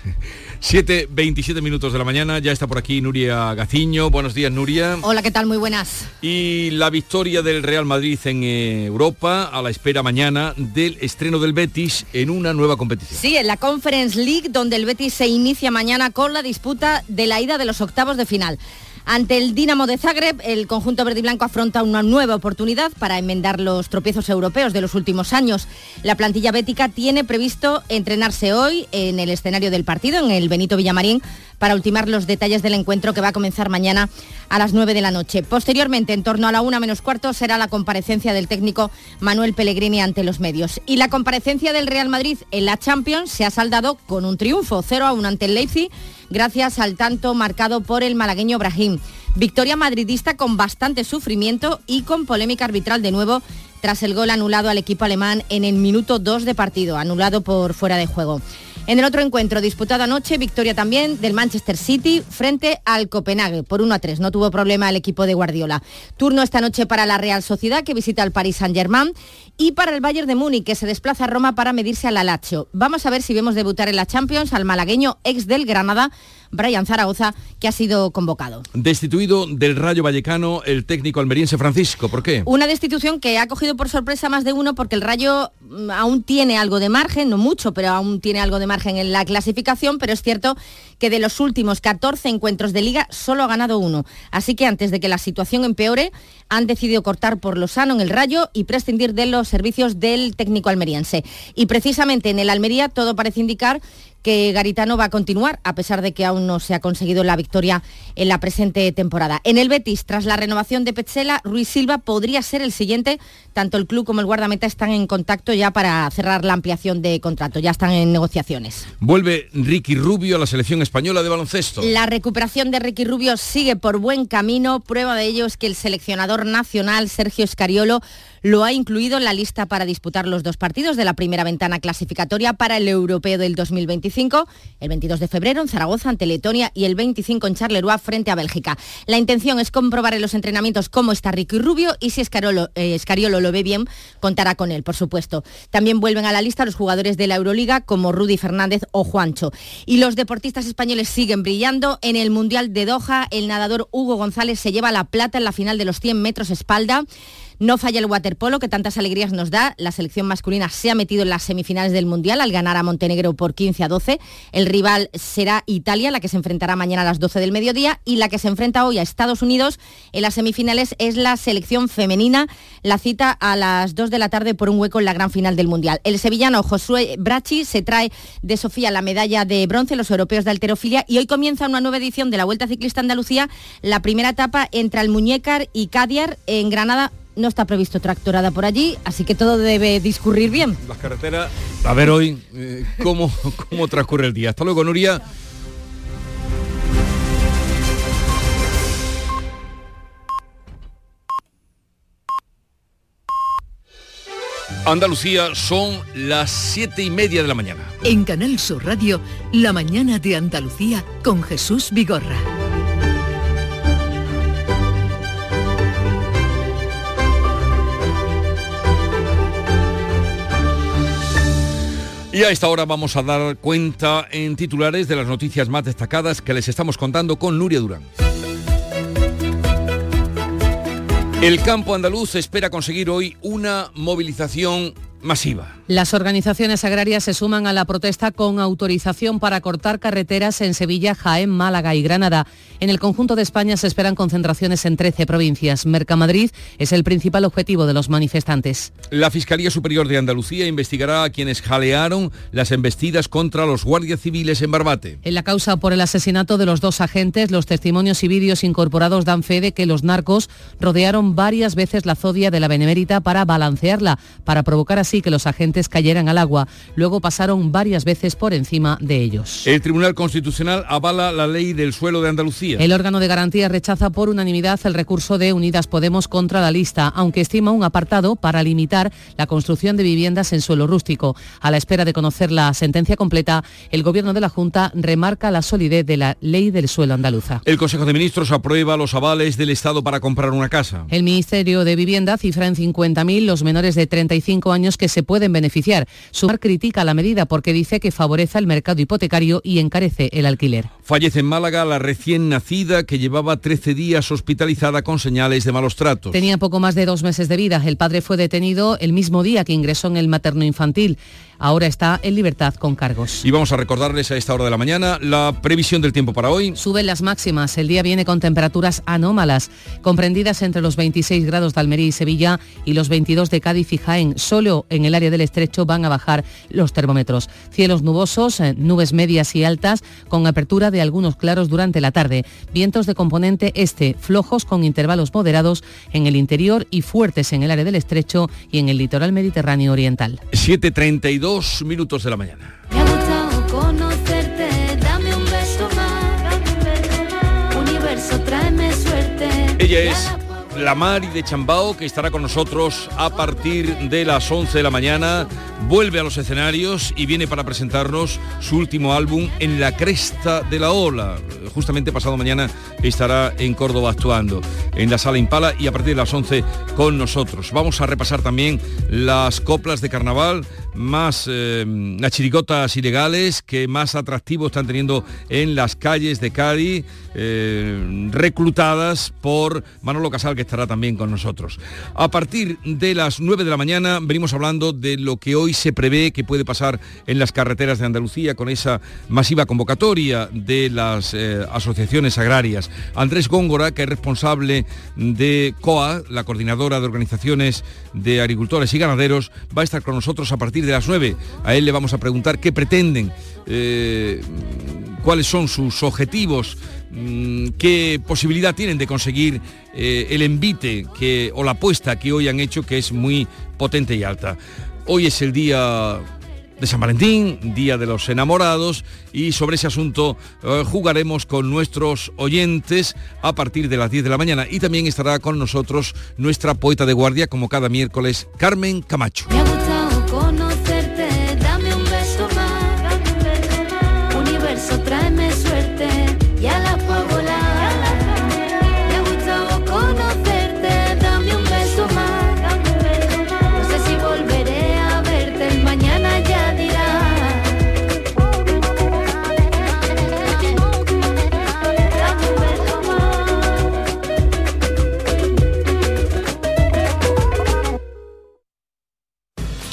[laughs] 7, 27 minutos de la mañana, ya está por aquí Nuria Gaciño. Buenos días, Nuria. Hola, ¿qué tal? Muy buenas. Y la victoria del Real Madrid en eh, Europa a la espera mañana del estreno del Betis en una nueva competición. Sí, en la Conference League, donde el Betis se inicia mañana con la disputa de la ida de los octavos de final. Ante el Dinamo de Zagreb, el conjunto verde y blanco afronta una nueva oportunidad para enmendar los tropiezos europeos de los últimos años. La plantilla bética tiene previsto entrenarse hoy en el escenario del partido, en el Benito Villamarín, para ultimar los detalles del encuentro que va a comenzar mañana a las 9 de la noche. Posteriormente, en torno a la una menos cuarto, será la comparecencia del técnico Manuel Pellegrini ante los medios. Y la comparecencia del Real Madrid en la Champions se ha saldado con un triunfo, 0 a 1 ante el Leipzig, gracias al tanto marcado por el malagueño Brahim. Victoria madridista con bastante sufrimiento y con polémica arbitral de nuevo tras el gol anulado al equipo alemán en el minuto 2 de partido, anulado por fuera de juego. En el otro encuentro disputado anoche, victoria también del Manchester City frente al Copenhague por 1 a 3. No tuvo problema el equipo de Guardiola. Turno esta noche para la Real Sociedad que visita al Paris Saint-Germain y para el Bayern de Múnich que se desplaza a Roma para medirse al Lazio. Vamos a ver si vemos debutar en la Champions al malagueño ex del Granada, Brian Zaragoza, que ha sido convocado. Destituido del Rayo Vallecano el técnico almeriense Francisco. ¿Por qué? Una destitución que ha cogido por sorpresa más de uno porque el Rayo aún tiene algo de margen, no mucho, pero aún tiene algo de margen en la clasificación, pero es cierto que de los últimos 14 encuentros de liga solo ha ganado uno. Así que antes de que la situación empeore, han decidido cortar por lo sano en el Rayo y prescindir de los servicios del técnico almeriense. Y precisamente en el Almería todo parece indicar que Garitano va a continuar, a pesar de que aún no se ha conseguido la victoria en la presente temporada. En el Betis, tras la renovación de Petzela, Ruiz Silva podría ser el siguiente. Tanto el club como el guardameta están en contacto ya para cerrar la ampliación de contrato, ya están en negociaciones. Vuelve Ricky Rubio a la selección española de baloncesto. La recuperación de Ricky Rubio sigue por buen camino. Prueba de ello es que el seleccionador nacional, Sergio Escariolo, lo ha incluido en la lista para disputar los dos partidos de la primera ventana clasificatoria para el Europeo del 2025, el 22 de febrero en Zaragoza ante Letonia y el 25 en Charleroi frente a Bélgica. La intención es comprobar en los entrenamientos cómo está Ricky Rubio y si eh, Escariolo lo ve bien, contará con él, por supuesto. También vuelven a la lista los jugadores de la Euroliga como Rudy Fernández o Juancho. Y los deportistas españoles siguen brillando. En el Mundial de Doha, el nadador Hugo González se lleva la plata en la final de los 100 metros espalda. No falla el waterpolo que tantas alegrías nos da. La selección masculina se ha metido en las semifinales del Mundial al ganar a Montenegro por 15 a 12. El rival será Italia, la que se enfrentará mañana a las 12 del mediodía y la que se enfrenta hoy a Estados Unidos en las semifinales es la selección femenina. La cita a las 2 de la tarde por un hueco en la gran final del Mundial. El sevillano Josué Brachi se trae de Sofía la medalla de bronce los europeos de alterofilia y hoy comienza una nueva edición de la Vuelta Ciclista Andalucía, la primera etapa entre Almuñécar y Cadiar en Granada no está previsto tractorada por allí, así que todo debe discurrir bien. Las carreteras, a ver hoy eh, cómo, [laughs] cómo transcurre el día. Hasta luego, Nuria. Andalucía son las siete y media de la mañana. En Canal Sur Radio, La mañana de Andalucía con Jesús Vigorra. Y a esta hora vamos a dar cuenta en titulares de las noticias más destacadas que les estamos contando con Nuria Durán. El campo andaluz espera conseguir hoy una movilización masiva. Las organizaciones agrarias se suman a la protesta con autorización para cortar carreteras en Sevilla, Jaén, Málaga y Granada. En el conjunto de España se esperan concentraciones en 13 provincias. Mercamadrid es el principal objetivo de los manifestantes. La Fiscalía Superior de Andalucía investigará a quienes jalearon las embestidas contra los guardias civiles en Barbate. En la causa por el asesinato de los dos agentes, los testimonios y vídeos incorporados dan fe de que los narcos rodearon varias veces la zodia de la Benemérita para balancearla, para provocar así que los agentes cayeran al agua. Luego pasaron varias veces por encima de ellos. El Tribunal Constitucional avala la ley del suelo de Andalucía. El órgano de garantía rechaza por unanimidad el recurso de Unidas Podemos contra la lista, aunque estima un apartado para limitar la construcción de viviendas en suelo rústico. A la espera de conocer la sentencia completa, el Gobierno de la Junta remarca la solidez de la ley del suelo andaluza. El Consejo de Ministros aprueba los avales del Estado para comprar una casa. El Ministerio de Vivienda cifra en 50.000 los menores de 35 años que se pueden beneficiar. Sumar critica la medida porque dice que favorece el mercado hipotecario y encarece el alquiler. Fallece en Málaga la recién nacida que llevaba 13 días hospitalizada con señales de malos tratos. Tenía poco más de dos meses de vida. El padre fue detenido el mismo día que ingresó en el materno infantil. Ahora está en libertad con cargos. Y vamos a recordarles a esta hora de la mañana la previsión del tiempo para hoy. Suben las máximas. El día viene con temperaturas anómalas, comprendidas entre los 26 grados de Almería y Sevilla y los 22 de Cádiz y Jaén. Solo en el área del estrecho van a bajar los termómetros. Cielos nubosos, eh, nubes medias y altas, con apertura de algunos claros durante la tarde. Vientos de componente este, flojos con intervalos moderados en el interior y fuertes en el área del estrecho y en el litoral mediterráneo oriental. 7.32 minutos de la mañana. Me ha gustado conocerte, dame un beso más. Universo, tráeme suerte. Ella es la Mari de Chambao, que estará con nosotros a partir de las 11 de la mañana. Vuelve a los escenarios y viene para presentarnos su último álbum En la cresta de la ola. Justamente pasado mañana estará en Córdoba actuando en la sala Impala y a partir de las 11 con nosotros. Vamos a repasar también las coplas de carnaval, más eh, chiricotas ilegales que más atractivo están teniendo en las calles de Cádiz, eh, reclutadas por Manolo Casal, que estará también con nosotros. A partir de las 9 de la mañana venimos hablando de lo que hoy se prevé que puede pasar en las carreteras de Andalucía con esa masiva convocatoria de las eh, asociaciones agrarias. Andrés Góngora, que es responsable de COA, la coordinadora de organizaciones de agricultores y ganaderos, va a estar con nosotros a partir de las 9. A él le vamos a preguntar qué pretenden, eh, cuáles son sus objetivos, mm, qué posibilidad tienen de conseguir eh, el envite que, o la apuesta que hoy han hecho, que es muy potente y alta. Hoy es el día de San Valentín, Día de los Enamorados, y sobre ese asunto eh, jugaremos con nuestros oyentes a partir de las 10 de la mañana. Y también estará con nosotros nuestra poeta de guardia, como cada miércoles, Carmen Camacho. Me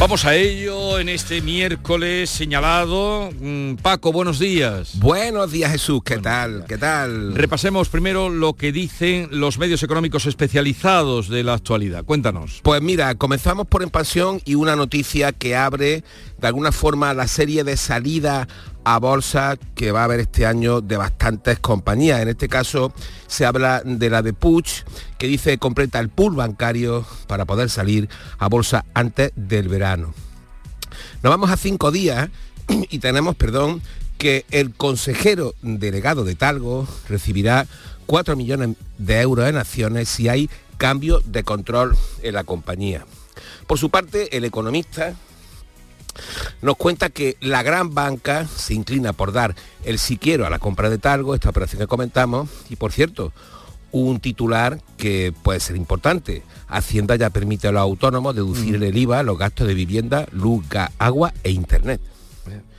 Vamos a ello en este miércoles señalado. Mm, Paco, buenos días. Buenos días Jesús, ¿qué tal? ¿Qué tal? Repasemos primero lo que dicen los medios económicos especializados de la actualidad. Cuéntanos. Pues mira, comenzamos por expansión y una noticia que abre de alguna forma la serie de salida a bolsa que va a haber este año de bastantes compañías. En este caso se habla de la de Puig, que dice completa el pool bancario para poder salir a bolsa antes del verano. Nos vamos a cinco días [clears throat] y tenemos, perdón, que el consejero delegado de Talgo recibirá 4 millones de euros en acciones si hay cambio de control en la compañía. Por su parte, el economista nos cuenta que la gran banca se inclina por dar el si quiero a la compra de Talgo, esta operación que comentamos, y por cierto, un titular que puede ser importante. Hacienda ya permite a los autónomos deducir el IVA los gastos de vivienda, luz, gas, agua e internet.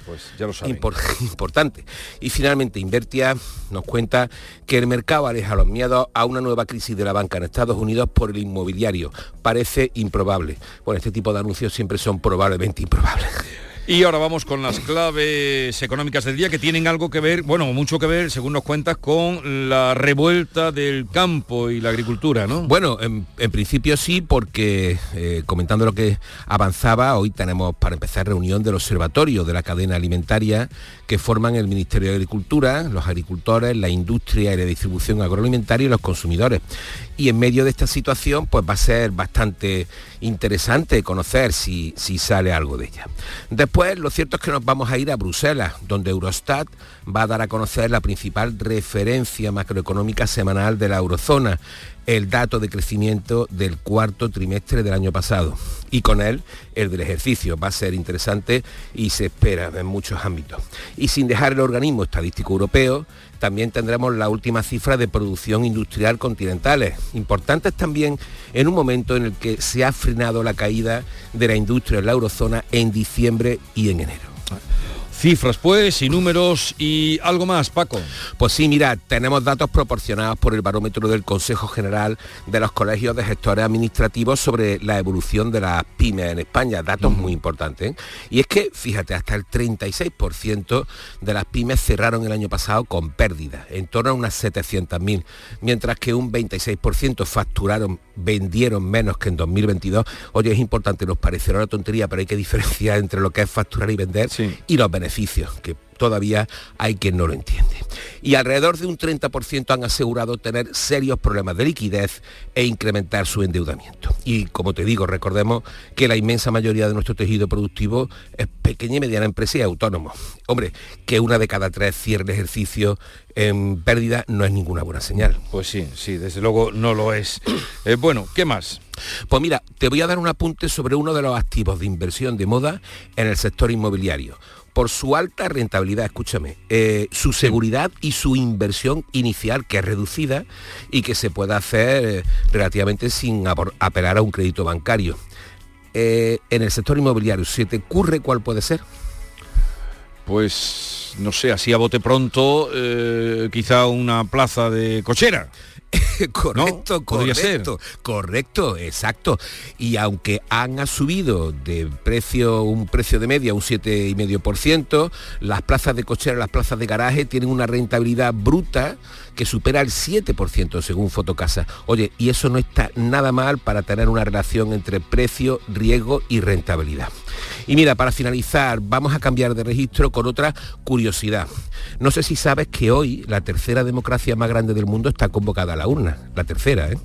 Pues ya lo [laughs] importante. Y finalmente, Invertia nos cuenta que el mercado aleja los miedos a una nueva crisis de la banca en Estados Unidos por el inmobiliario. Parece improbable. Bueno, este tipo de anuncios siempre son probablemente improbables. [laughs] Y ahora vamos con las claves económicas del día que tienen algo que ver, bueno, mucho que ver, según nos cuentas, con la revuelta del campo y la agricultura, ¿no? Bueno, en, principio sí, porque eh, comentando lo que avanzaba, hoy tenemos para empezar reunión del observatorio de la cadena alimentaria que forman el Ministerio de Agricultura, los agricultores, la industria y la distribución agroalimentaria y los consumidores. Y en medio de esta situación, pues va a ser bastante interesante conocer si, si sale algo de ella. Después, lo cierto es que nos vamos a ir a Bruselas, donde Eurostat va a dar a conocer la principal referencia macroeconómica semanal de la eurozona, el dato de crecimiento del cuarto trimestre del año pasado. Y con él, el del ejercicio. Va a ser interesante y se espera en muchos ámbitos. Y sin dejar el organismo estadístico europeo, también tendremos la última cifra de producción industrial continentales, importantes también en un momento en el que se ha frenado la caída de la industria en la eurozona en diciembre y en enero. Cifras pues y números y algo más, Paco. Pues sí, mira, tenemos datos proporcionados por el barómetro del Consejo General de los Colegios de Gestores Administrativos sobre la evolución de las pymes en España, datos muy importantes. ¿eh? Y es que, fíjate, hasta el 36% de las pymes cerraron el año pasado con pérdidas, en torno a unas 700.000, mientras que un 26% facturaron, vendieron menos que en 2022. Oye, es importante, nos parecerá una tontería, pero hay que diferenciar entre lo que es facturar y vender y los beneficios, que todavía hay quien no lo entiende. Y alrededor de un 30% han asegurado tener serios problemas de liquidez e incrementar su endeudamiento. Y como te digo, recordemos que la inmensa mayoría de nuestro tejido productivo es pequeña y mediana empresa y autónomos. Hombre, que una de cada tres cierre ejercicio en pérdida no es ninguna buena señal. Pues sí, sí, desde luego no lo es. Eh, bueno, ¿qué más? Pues mira, te voy a dar un apunte sobre uno de los activos de inversión de moda en el sector inmobiliario. Por su alta rentabilidad, escúchame, eh, su seguridad y su inversión inicial, que es reducida y que se puede hacer eh, relativamente sin apelar a un crédito bancario. Eh, en el sector inmobiliario, ¿se te ocurre cuál puede ser? Pues no sé, así a bote pronto, eh, quizá una plaza de cochera. [laughs] correcto, podría ser. correcto, correcto, exacto. Y aunque han subido de precio, un precio de media un 7,5%, las plazas de cochera, las plazas de garaje tienen una rentabilidad bruta que supera el 7% según Fotocasa. Oye, y eso no está nada mal para tener una relación entre precio, riesgo y rentabilidad. Y mira, para finalizar, vamos a cambiar de registro con otra curiosidad. No sé si sabes que hoy la tercera democracia más grande del mundo está convocada a la urna, la tercera, ¿eh?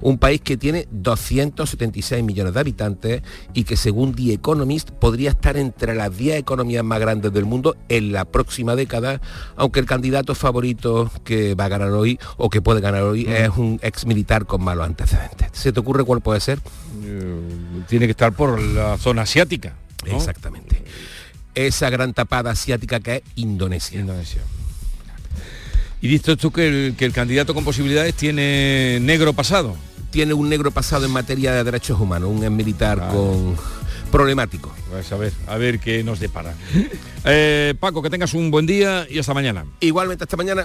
Un país que tiene 276 millones de habitantes y que según The Economist podría estar entre las 10 economías más grandes del mundo en la próxima década, aunque el candidato favorito que va a ganar hoy o que puede ganar hoy es un ex militar con malos antecedentes. ¿Se te ocurre cuál puede ser? Eh, tiene que estar por la zona asiática. ¿no? Exactamente. Esa gran tapada asiática que es Indonesia. Indonesia. Y dices tú que el, que el candidato con posibilidades tiene negro pasado. Tiene un negro pasado en materia de derechos humanos, un ex militar con problemático. Pues a ver, a ver qué nos depara. [laughs] Eh, Paco, que tengas un buen día y hasta mañana. Igualmente hasta mañana.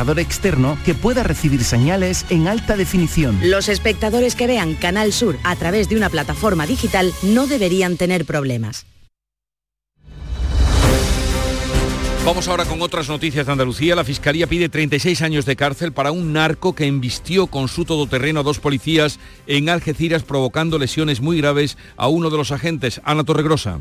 externo que pueda recibir señales en alta definición. Los espectadores que vean Canal Sur a través de una plataforma digital no deberían tener problemas. Vamos ahora con otras noticias de Andalucía. La Fiscalía pide 36 años de cárcel para un narco que embistió con su todoterreno a dos policías en Algeciras provocando lesiones muy graves a uno de los agentes, Ana Torregrosa.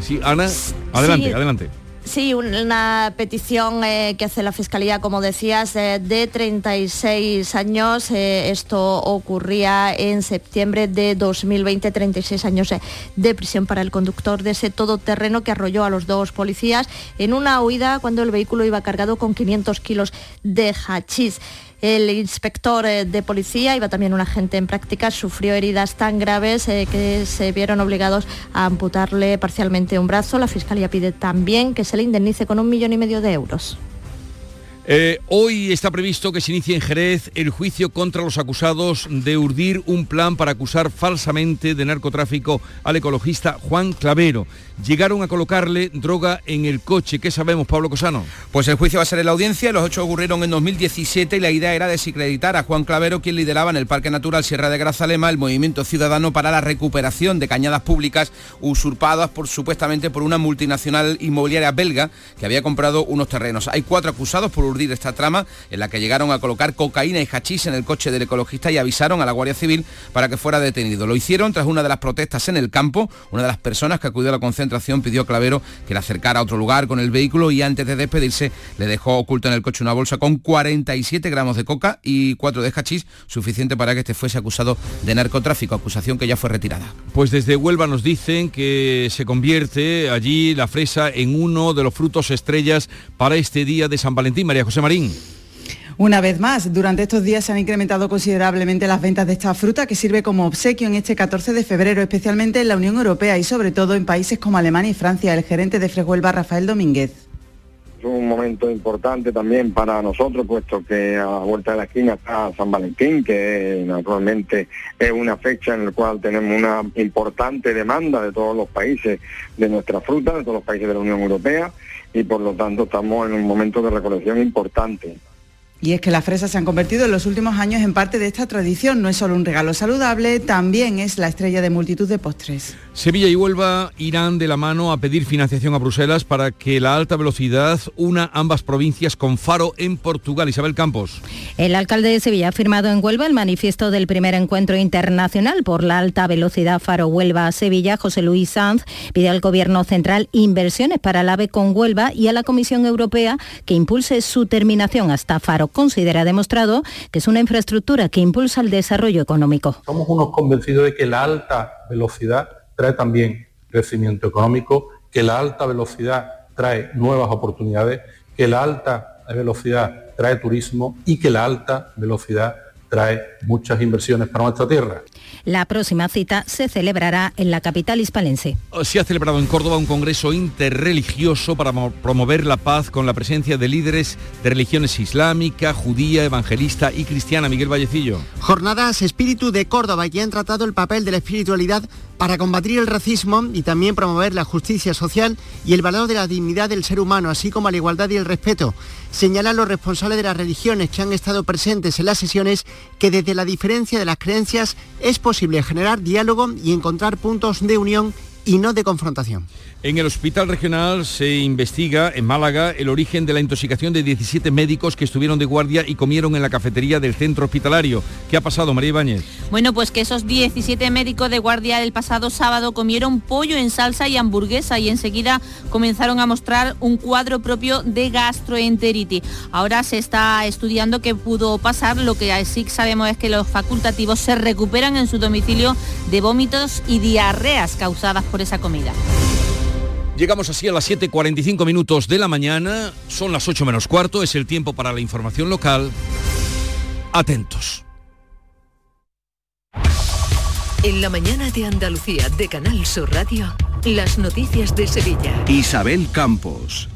Sí, Ana, adelante, Sí. adelante. Sí, una petición eh, que hace la Fiscalía, como decías, eh, de 36 años. Eh, esto ocurría en septiembre de 2020, 36 años de prisión para el conductor de ese todoterreno que arrolló a los dos policías en una huida cuando el vehículo iba cargado con 500 kilos de hachís. El inspector eh, de policía, iba también un agente en práctica, sufrió heridas tan graves eh, que se vieron obligados a amputarle parcialmente un brazo. La Fiscalía pide también que se le indemnice con un millón y medio de euros. Eh, hoy está previsto que se inicie en Jerez el juicio contra los acusados de urdir un plan para acusar falsamente de narcotráfico al ecologista Juan Clavero. Llegaron a colocarle droga en el coche. ¿Qué sabemos, Pablo Cosano? Pues el juicio va a ser en la audiencia, los hechos ocurrieron en 2017 y la idea era desacreditar a Juan Clavero, quien lideraba en el Parque Natural Sierra de Grazalema el movimiento ciudadano para la recuperación de cañadas públicas usurpadas por supuestamente por una multinacional inmobiliaria belga que había comprado unos terrenos. Hay cuatro acusados por urdir esta trama en la que llegaron a colocar cocaína y hachís en el coche del ecologista y avisaron a la Guardia Civil para que fuera detenido. Lo hicieron tras una de las protestas en el campo. Una de las personas que acudió a la concentración pidió a Clavero que la acercara a otro lugar con el vehículo y antes de despedirse le dejó oculto en el coche una bolsa con 47 gramos de coca y 4 de hachís, suficiente para que este fuese acusado de narcotráfico, acusación que ya fue retirada. Pues desde Huelva nos dicen que se convierte allí la fresa en uno de los frutos estrellas para este día de San Valentín. María José Marín. Una vez más, durante estos días se han incrementado considerablemente las ventas de esta fruta que sirve como obsequio en este 14 de febrero, especialmente en la Unión Europea y sobre todo en países como Alemania y Francia. El gerente de Freshuelva, Rafael Domínguez. Es un momento importante también para nosotros, puesto que a la vuelta de la esquina está San Valentín, que naturalmente es una fecha en la cual tenemos una importante demanda de todos los países de nuestra fruta, de todos los países de la Unión Europea, y por lo tanto estamos en un momento de recolección importante. Y es que las fresas se han convertido en los últimos años en parte de esta tradición. No es solo un regalo saludable, también es la estrella de multitud de postres. Sevilla y Huelva irán de la mano a pedir financiación a Bruselas para que la alta velocidad una ambas provincias con Faro en Portugal. Isabel Campos. El alcalde de Sevilla ha firmado en Huelva el manifiesto del primer encuentro internacional por la alta velocidad Faro-Huelva-Sevilla. José Luis Sanz pide al Gobierno central inversiones para el AVE con Huelva y a la Comisión Europea que impulse su terminación hasta Faro. Considera demostrado que es una infraestructura que impulsa el desarrollo económico. Somos unos convencidos de que la alta velocidad trae también crecimiento económico, que la alta velocidad trae nuevas oportunidades, que la alta velocidad trae turismo y que la alta velocidad trae muchas inversiones para nuestra tierra. La próxima cita se celebrará en la capital hispalense. Se ha celebrado en Córdoba un congreso interreligioso para mo- promover la paz con la presencia de líderes de religiones islámica, judía, evangelista y cristiana. Miguel Vallecillo. Jornadas Espíritu de Córdoba que han tratado el papel de la espiritualidad para combatir el racismo y también promover la justicia social y el valor de la dignidad del ser humano, así como la igualdad y el respeto. Señalan los responsables de las religiones que han estado presentes en las sesiones que desde la diferencia de las creencias es posible generar diálogo y encontrar puntos de unión y no de confrontación. En el Hospital Regional se investiga en Málaga el origen de la intoxicación de 17 médicos que estuvieron de guardia y comieron en la cafetería del centro hospitalario. ¿Qué ha pasado, María Ibáñez? Bueno, pues que esos 17 médicos de guardia el pasado sábado comieron pollo en salsa y hamburguesa y enseguida comenzaron a mostrar un cuadro propio de gastroenteritis. Ahora se está estudiando qué pudo pasar, lo que sí sabemos es que los facultativos se recuperan en su domicilio de vómitos y diarreas causadas por esa comida. Llegamos así a las 7.45 minutos de la mañana, son las 8 menos cuarto, es el tiempo para la información local. Atentos. En la mañana de Andalucía de Canal Sur Radio, las noticias de Sevilla. Isabel Campos.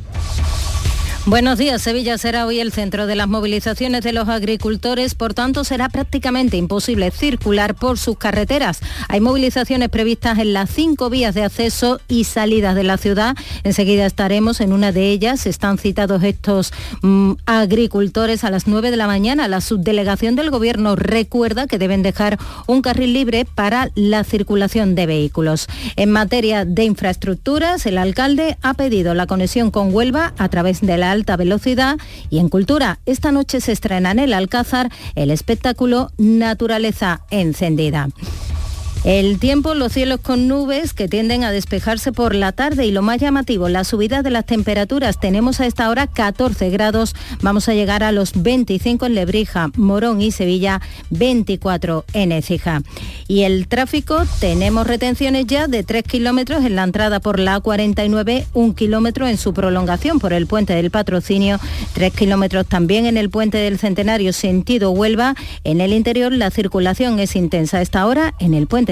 Buenos días. Sevilla será hoy el centro de las movilizaciones de los agricultores, por tanto será prácticamente imposible circular por sus carreteras. Hay movilizaciones previstas en las cinco vías de acceso y salidas de la ciudad. Enseguida estaremos en una de ellas. Están citados estos mm, agricultores a las 9 de la mañana. La subdelegación del gobierno recuerda que deben dejar un carril libre para la circulación de vehículos. En materia de infraestructuras, el alcalde ha pedido la conexión con Huelva a través de la alta velocidad y en cultura esta noche se estrena en el Alcázar el espectáculo Naturaleza encendida. El tiempo, los cielos con nubes que tienden a despejarse por la tarde y lo más llamativo, la subida de las temperaturas. Tenemos a esta hora 14 grados, vamos a llegar a los 25 en Lebrija, Morón y Sevilla, 24 en Écija. Y el tráfico, tenemos retenciones ya de 3 kilómetros en la entrada por la A49, un kilómetro en su prolongación por el puente del patrocinio, 3 kilómetros también en el puente del Centenario sentido Huelva. En el interior la circulación es intensa a esta hora en el puente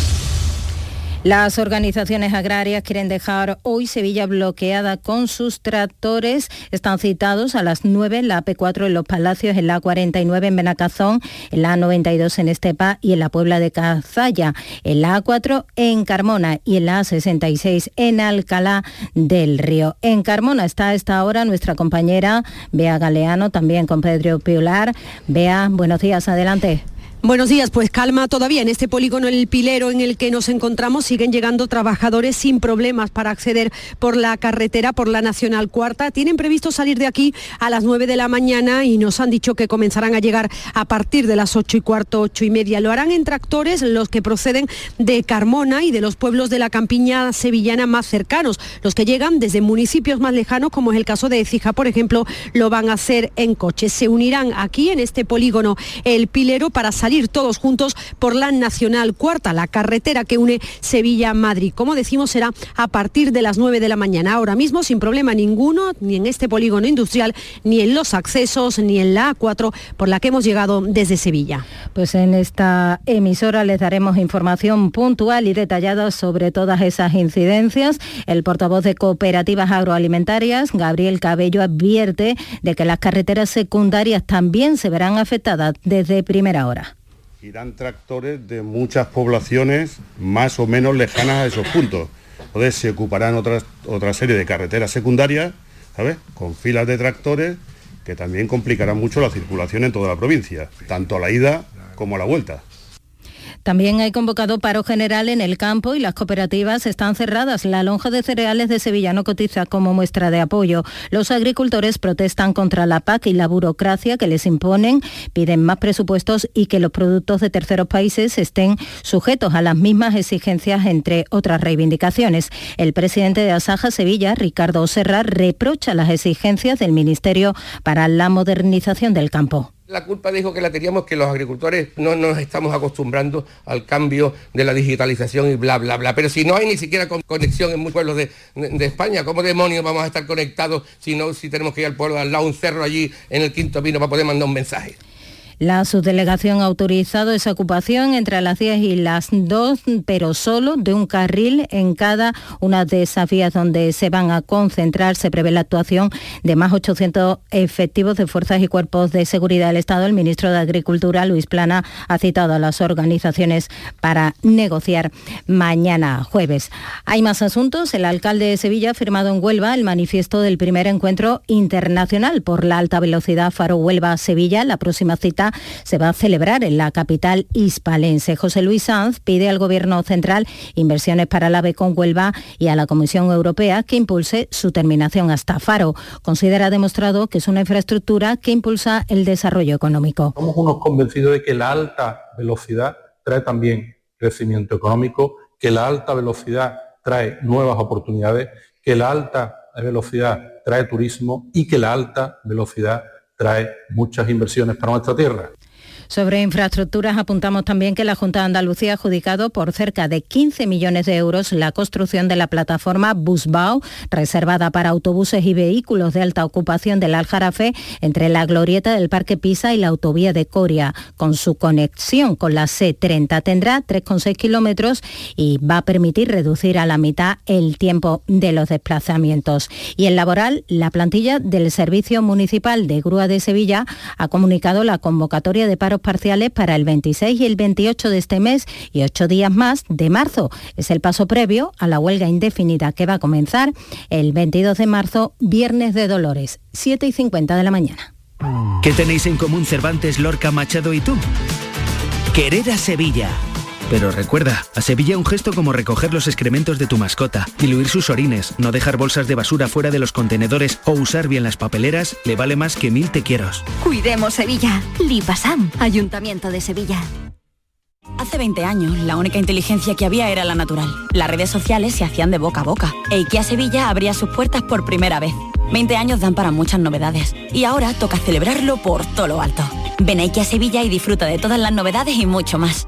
Las organizaciones agrarias quieren dejar hoy Sevilla bloqueada con sus tractores. Están citados a las 9 en la AP4 en Los Palacios, en la 49 en Benacazón, en la 92 en Estepa y en la Puebla de Cazalla, en la A4 en Carmona y en la A66 en Alcalá del Río. En Carmona está a esta hora nuestra compañera Bea Galeano, también con Pedro Piular. Bea, buenos días, adelante. Buenos días, pues calma todavía. En este polígono El Pilero en el que nos encontramos siguen llegando trabajadores sin problemas para acceder por la carretera, por la Nacional Cuarta. Tienen previsto salir de aquí a las 9 de la mañana y nos han dicho que comenzarán a llegar a partir de las 8 y cuarto, 8 y media. Lo harán en tractores los que proceden de Carmona y de los pueblos de la campiña sevillana más cercanos. Los que llegan desde municipios más lejanos, como es el caso de Ecija, por ejemplo, lo van a hacer en coches. Se unirán aquí en este polígono El Pilero para salir todos juntos por la Nacional Cuarta, la carretera que une Sevilla a Madrid. Como decimos, será a partir de las 9 de la mañana. Ahora mismo, sin problema ninguno, ni en este polígono industrial, ni en los accesos, ni en la A4, por la que hemos llegado desde Sevilla. Pues en esta emisora les daremos información puntual y detallada sobre todas esas incidencias. El portavoz de Cooperativas Agroalimentarias, Gabriel Cabello, advierte de que las carreteras secundarias también se verán afectadas desde primera hora. Irán tractores de muchas poblaciones más o menos lejanas a esos puntos. Entonces se ocuparán otra serie de carreteras secundarias, ¿sabes? Con filas de tractores que también complicarán mucho la circulación en toda la provincia, tanto a la ida como a la vuelta. También hay convocado paro general en el campo y las cooperativas están cerradas. La lonja de cereales de Sevilla no cotiza como muestra de apoyo. Los agricultores protestan contra la PAC y la burocracia que les imponen, piden más presupuestos y que los productos de terceros países estén sujetos a las mismas exigencias, entre otras reivindicaciones. El presidente de Asaja Sevilla, Ricardo Serra, reprocha las exigencias del Ministerio para la modernización del campo. La culpa dijo que la teníamos que los agricultores no nos estamos acostumbrando al cambio de la digitalización y bla, bla, bla. Pero si no hay ni siquiera conexión en muchos pueblos de, España, ¿cómo demonios vamos a estar conectados si no, si tenemos que ir al pueblo al lado, un cerro allí en el Quinto Pino para poder mandar un mensaje? La subdelegación ha autorizado esa ocupación entre las 10 y las 2, pero solo de un carril en cada una de esas vías donde se van a concentrar. Se prevé la actuación de más 800 efectivos de fuerzas y cuerpos de seguridad del Estado. El ministro de Agricultura, Luis Plana, ha citado a las organizaciones para negociar mañana jueves. Hay más asuntos. El alcalde de Sevilla ha firmado en Huelva el manifiesto del primer encuentro internacional por la alta velocidad Faro Huelva-Sevilla. La próxima cita se va a celebrar en la capital hispalense. José Luis Sanz pide al Gobierno central inversiones para la AVE con Huelva y a la Comisión Europea que impulse su terminación hasta Faro. Considera demostrado que es una infraestructura que impulsa el desarrollo económico. Somos unos convencidos de que la alta velocidad trae también crecimiento económico, que la alta velocidad trae nuevas oportunidades, que la alta velocidad trae turismo y que la alta velocidad trae muchas inversiones para nuestra tierra. Sobre infraestructuras apuntamos también que la Junta de Andalucía ha adjudicado por cerca de 15 millones de euros la construcción de la plataforma Busbao, reservada para autobuses y vehículos de alta ocupación del Aljarafe entre la glorieta del Parque Pisa y la autovía de Coria. Con su conexión con la C30 tendrá 3,6 kilómetros y va a permitir reducir a la mitad el tiempo de los desplazamientos. Y en laboral, la plantilla del Servicio Municipal de Grúa de Sevilla ha comunicado la convocatoria de paro parciales para el 26 y el 28 de este mes y ocho días más de marzo. Es el paso previo a la huelga indefinida que va a comenzar el 22 de marzo, viernes de Dolores, 7 y 50 de la mañana. ¿Qué tenéis en común Cervantes, Lorca, Machado y tú? Querer a Sevilla. Pero recuerda, a Sevilla un gesto como recoger los excrementos de tu mascota, diluir sus orines, no dejar bolsas de basura fuera de los contenedores o usar bien las papeleras le vale más que mil te quiero. Cuidemos Sevilla. Lipasam, Ayuntamiento de Sevilla. Hace 20 años, la única inteligencia que había era la natural. Las redes sociales se hacían de boca a boca. E IKEA Sevilla abría sus puertas por primera vez. 20 años dan para muchas novedades. Y ahora toca celebrarlo por todo lo alto. Ven a IKEA Sevilla y disfruta de todas las novedades y mucho más.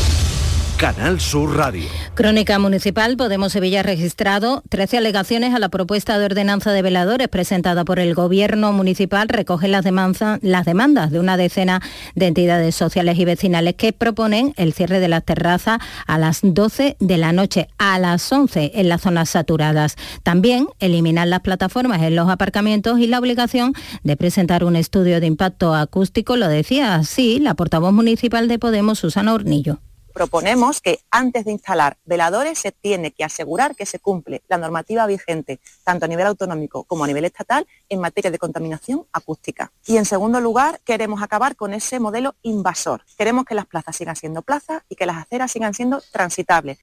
Canal Sur Radio. Crónica Municipal, Podemos Sevilla ha registrado 13 alegaciones a la propuesta de ordenanza de veladores presentada por el Gobierno Municipal. Recoge las, las demandas de una decena de entidades sociales y vecinales que proponen el cierre de las terrazas a las 12 de la noche, a las 11 en las zonas saturadas. También eliminar las plataformas en los aparcamientos y la obligación de presentar un estudio de impacto acústico, lo decía así la portavoz municipal de Podemos, Susana Hornillo proponemos que antes de instalar veladores se tiene que asegurar que se cumple la normativa vigente, tanto a nivel autonómico como a nivel estatal, en materia de contaminación acústica. Y en segundo lugar, queremos acabar con ese modelo invasor. Queremos que las plazas sigan siendo plazas y que las aceras sigan siendo transitables.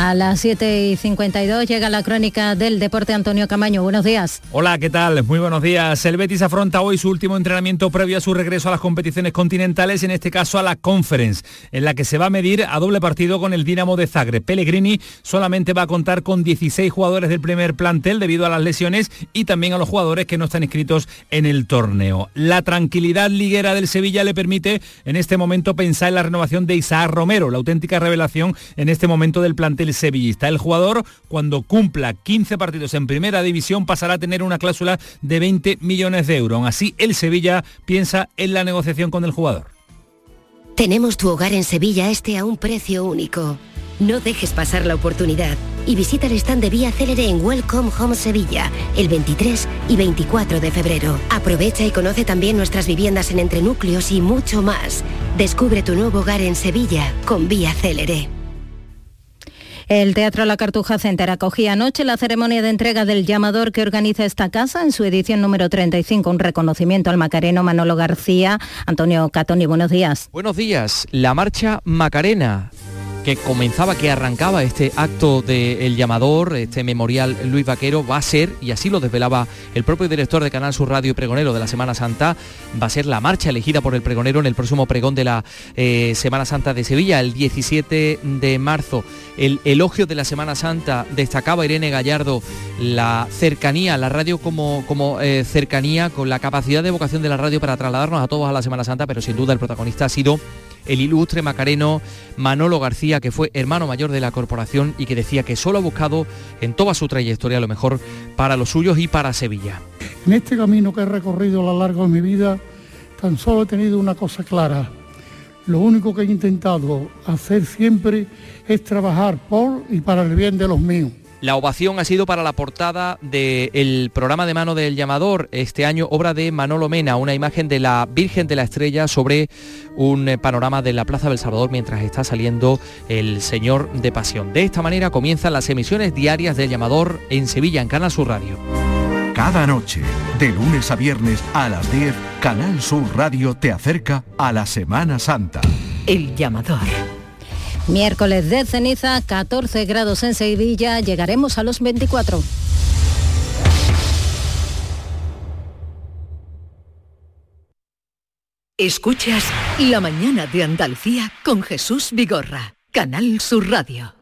A las 7 y 52 llega la crónica del deporte Antonio Camaño. Buenos días. Hola, ¿qué tal? Muy buenos días. El Betis afronta hoy su último entrenamiento previo a su regreso a las competiciones continentales, en este caso a la Conference, en la que se va a medir a doble partido con el Dinamo de Zagreb. Pellegrini solamente va a contar con 16 jugadores del primer plantel debido a las lesiones y también a los jugadores que no están inscritos en el torneo. La tranquilidad liguera del Sevilla le permite en este momento pensar en la renovación de Isaac Romero, la auténtica revelación en este momento del plantel el sevillista. El jugador, cuando cumpla 15 partidos en primera división, pasará a tener una cláusula de 20 millones de euros. Así, el Sevilla piensa en la negociación con el jugador. Tenemos tu hogar en Sevilla este a un precio único. No dejes pasar la oportunidad y visita el stand de Vía Célere en Welcome Home Sevilla el 23 y 24 de febrero. Aprovecha y conoce también nuestras viviendas en entrenúcleos y mucho más. Descubre tu nuevo hogar en Sevilla con Vía Célere. El Teatro La Cartuja Center acogía anoche la ceremonia de entrega del llamador que organiza esta casa en su edición número 35, un reconocimiento al macareno Manolo García. Antonio Catoni, buenos días. Buenos días. La marcha Macarena que comenzaba, que arrancaba este acto del llamador, este memorial Luis Vaquero, va a ser, y así lo desvelaba el propio director de Canal Sur Radio y Pregonero de la Semana Santa, va a ser la marcha elegida por el pregonero en el próximo pregón de la eh, Semana Santa de Sevilla, el 17 de marzo. El elogio de la Semana Santa destacaba Irene Gallardo la cercanía, la radio como, como eh, cercanía, con la capacidad de vocación de la radio para trasladarnos a todos a la Semana Santa, pero sin duda el protagonista ha sido el ilustre macareno Manolo García, que fue hermano mayor de la corporación y que decía que solo ha buscado en toda su trayectoria lo mejor para los suyos y para Sevilla. En este camino que he recorrido a lo largo de mi vida, tan solo he tenido una cosa clara. Lo único que he intentado hacer siempre es trabajar por y para el bien de los míos. La ovación ha sido para la portada del programa de mano del llamador, este año obra de Manolo Mena, una imagen de la Virgen de la Estrella sobre un eh, panorama de la Plaza del Salvador mientras está saliendo el Señor de Pasión. De esta manera comienzan las emisiones diarias del llamador en Sevilla, en Canal Sur Radio. Cada noche, de lunes a viernes a las 10, Canal Sur Radio te acerca a la Semana Santa. El llamador. Miércoles de ceniza, 14 grados en Sevilla, llegaremos a los 24. Escuchas La mañana de Andalucía con Jesús Vigorra, Canal Sur Radio.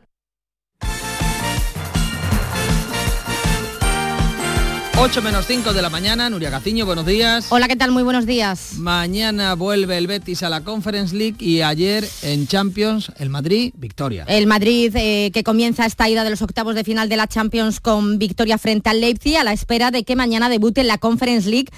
8 menos 5 de la mañana, Nuria Gaciño, buenos días. Hola, ¿qué tal? Muy buenos días. Mañana vuelve el Betis a la Conference League y ayer en Champions, el Madrid, victoria. El Madrid eh, que comienza esta ida de los octavos de final de la Champions con victoria frente al Leipzig a la espera de que mañana debute en la Conference League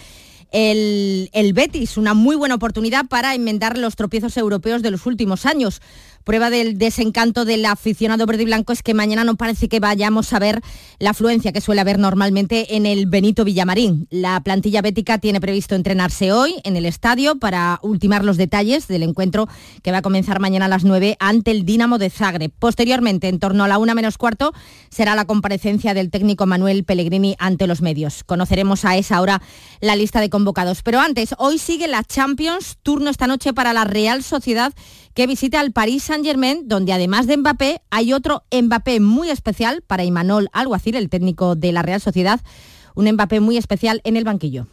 el, el, Betis, una muy buena oportunidad para enmendar los tropiezos europeos de los últimos años. Prueba del desencanto del aficionado verde y blanco es que mañana no parece que vayamos a ver la afluencia que suele haber normalmente en el Benito Villamarín. La plantilla bética tiene previsto entrenarse hoy en el estadio para ultimar los detalles del encuentro que va a comenzar mañana a las 9 ante el Dinamo de Zagreb. Posteriormente, en torno a la una menos cuarto, será la comparecencia del técnico Manuel Pellegrini ante los medios. Conoceremos a esa hora la lista de convocados. Pero antes, hoy sigue la Champions, turno esta noche para la Real Sociedad que visita al Paris Saint-Germain, donde además de Mbappé hay otro Mbappé muy especial para Imanol Alguacil, el técnico de la Real Sociedad, un Mbappé muy especial en el banquillo.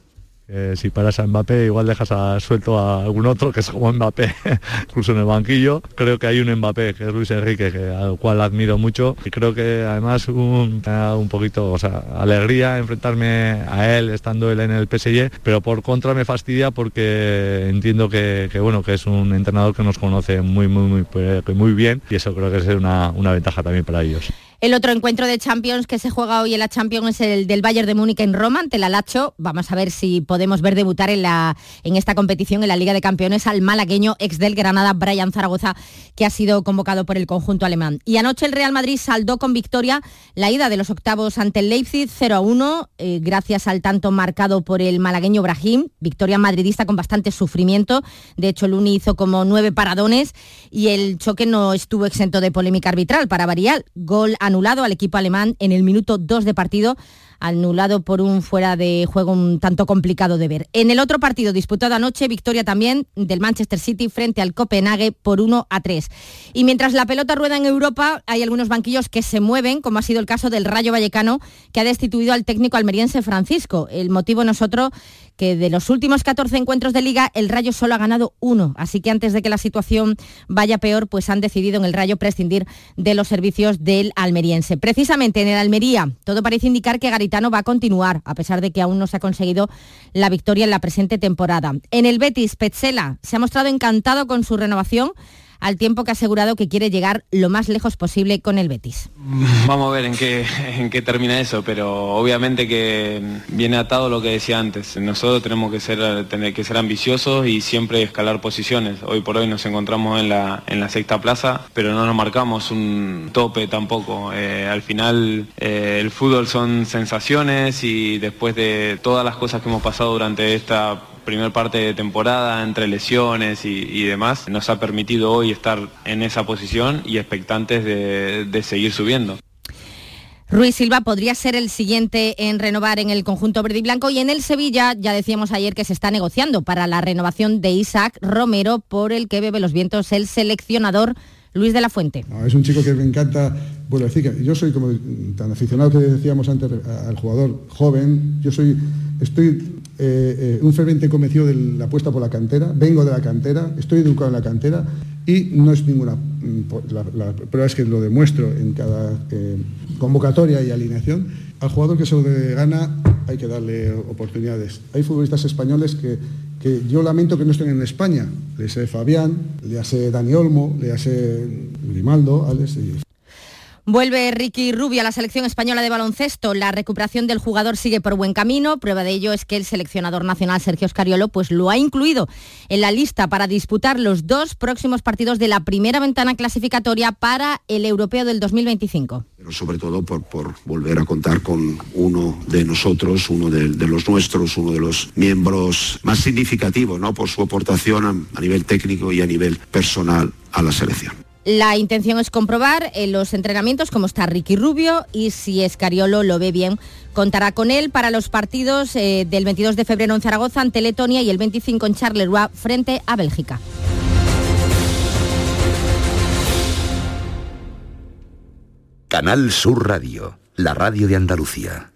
Eh, si paras a Mbappé igual dejas a, suelto a algún otro que es como Mbappé, [laughs] incluso en el banquillo. Creo que hay un Mbappé que es Luis Enrique, que, al cual admiro mucho y creo que además un, un poquito, o sea, alegría enfrentarme a él estando él en el PSG, pero por contra me fastidia porque entiendo que, que bueno, que es un entrenador que nos conoce muy, muy, muy, muy bien y eso creo que es una, una ventaja también para ellos. El otro encuentro de Champions que se juega hoy en la Champions es el del Bayern de Múnich en Roma ante la Lacho. Vamos a ver si podemos ver debutar en, la, en esta competición en la Liga de Campeones al malagueño ex del Granada Brian Zaragoza que ha sido convocado por el conjunto alemán. Y anoche el Real Madrid saldó con victoria la ida de los octavos ante el Leipzig 0 a 1 eh, gracias al tanto marcado por el malagueño Brahim. Victoria madridista con bastante sufrimiento. De hecho, Luni hizo como nueve paradones y el choque no estuvo exento de polémica arbitral para variar. Gol anulado al equipo alemán en el minuto 2 de partido anulado por un fuera de juego un tanto complicado de ver. En el otro partido disputado anoche, victoria también del Manchester City frente al Copenhague por 1 a 3. Y mientras la pelota rueda en Europa, hay algunos banquillos que se mueven, como ha sido el caso del Rayo Vallecano, que ha destituido al técnico almeriense Francisco. El motivo nosotros que de los últimos 14 encuentros de liga el Rayo solo ha ganado uno, así que antes de que la situación vaya peor, pues han decidido en el Rayo prescindir de los servicios del almeriense. Precisamente en el Almería, todo parece indicar que Garitano va a continuar, a pesar de que aún no se ha conseguido la victoria en la presente temporada. En el Betis, Petzela se ha mostrado encantado con su renovación al tiempo que ha asegurado que quiere llegar lo más lejos posible con el Betis. Vamos a ver en qué, [laughs] en qué termina eso, pero obviamente que viene atado lo que decía antes. Nosotros tenemos que ser, tener que ser ambiciosos y siempre escalar posiciones. Hoy por hoy nos encontramos en la, en la sexta plaza, pero no nos marcamos un tope tampoco. Eh, al final eh, el fútbol son sensaciones y después de todas las cosas que hemos pasado durante esta primer parte de temporada entre lesiones y, demás nos ha permitido hoy estar en esa posición y expectantes de seguir subiendo. Ruiz Silva podría ser el siguiente en renovar en el conjunto verde y blanco y en el Sevilla ya decíamos ayer que se está negociando para la renovación de Isaac Romero por el que bebe los vientos el seleccionador Luis de la Fuente. es un chico que me encanta, bueno, decir que yo soy como tan aficionado que decíamos antes al jugador joven, yo soy, estoy eh, eh, un ferviente convencido de la apuesta por la cantera, vengo de la cantera, estoy educado en la cantera y no es ninguna, mm, la, prueba es que lo demuestro en cada eh, convocatoria y alineación, al jugador que se gana hay que darle oportunidades. Hay futbolistas españoles que, yo lamento que no estén en España, le hace Fabián, le hace Dani Olmo, le hace Grimaldo, Alex, y Vuelve Ricky Rubio a la selección española de baloncesto. La recuperación del jugador sigue por buen camino. Prueba de ello es que el seleccionador nacional Sergio Scariolo pues, lo ha incluido en la lista para disputar los dos próximos partidos de la primera ventana clasificatoria para el europeo del 2025. Pero sobre todo por, volver a contar con uno de nosotros, uno de, los nuestros, uno de los miembros más significativos ¿no? por su aportación a nivel técnico y a nivel personal a la selección. La intención es comprobar en los entrenamientos cómo está Ricky Rubio y si Escariolo lo ve bien, contará con él para los partidos eh, del 22 de febrero en Zaragoza ante Letonia y el 25 en Charleroi frente a Bélgica. Canal Sur Radio, la radio de Andalucía.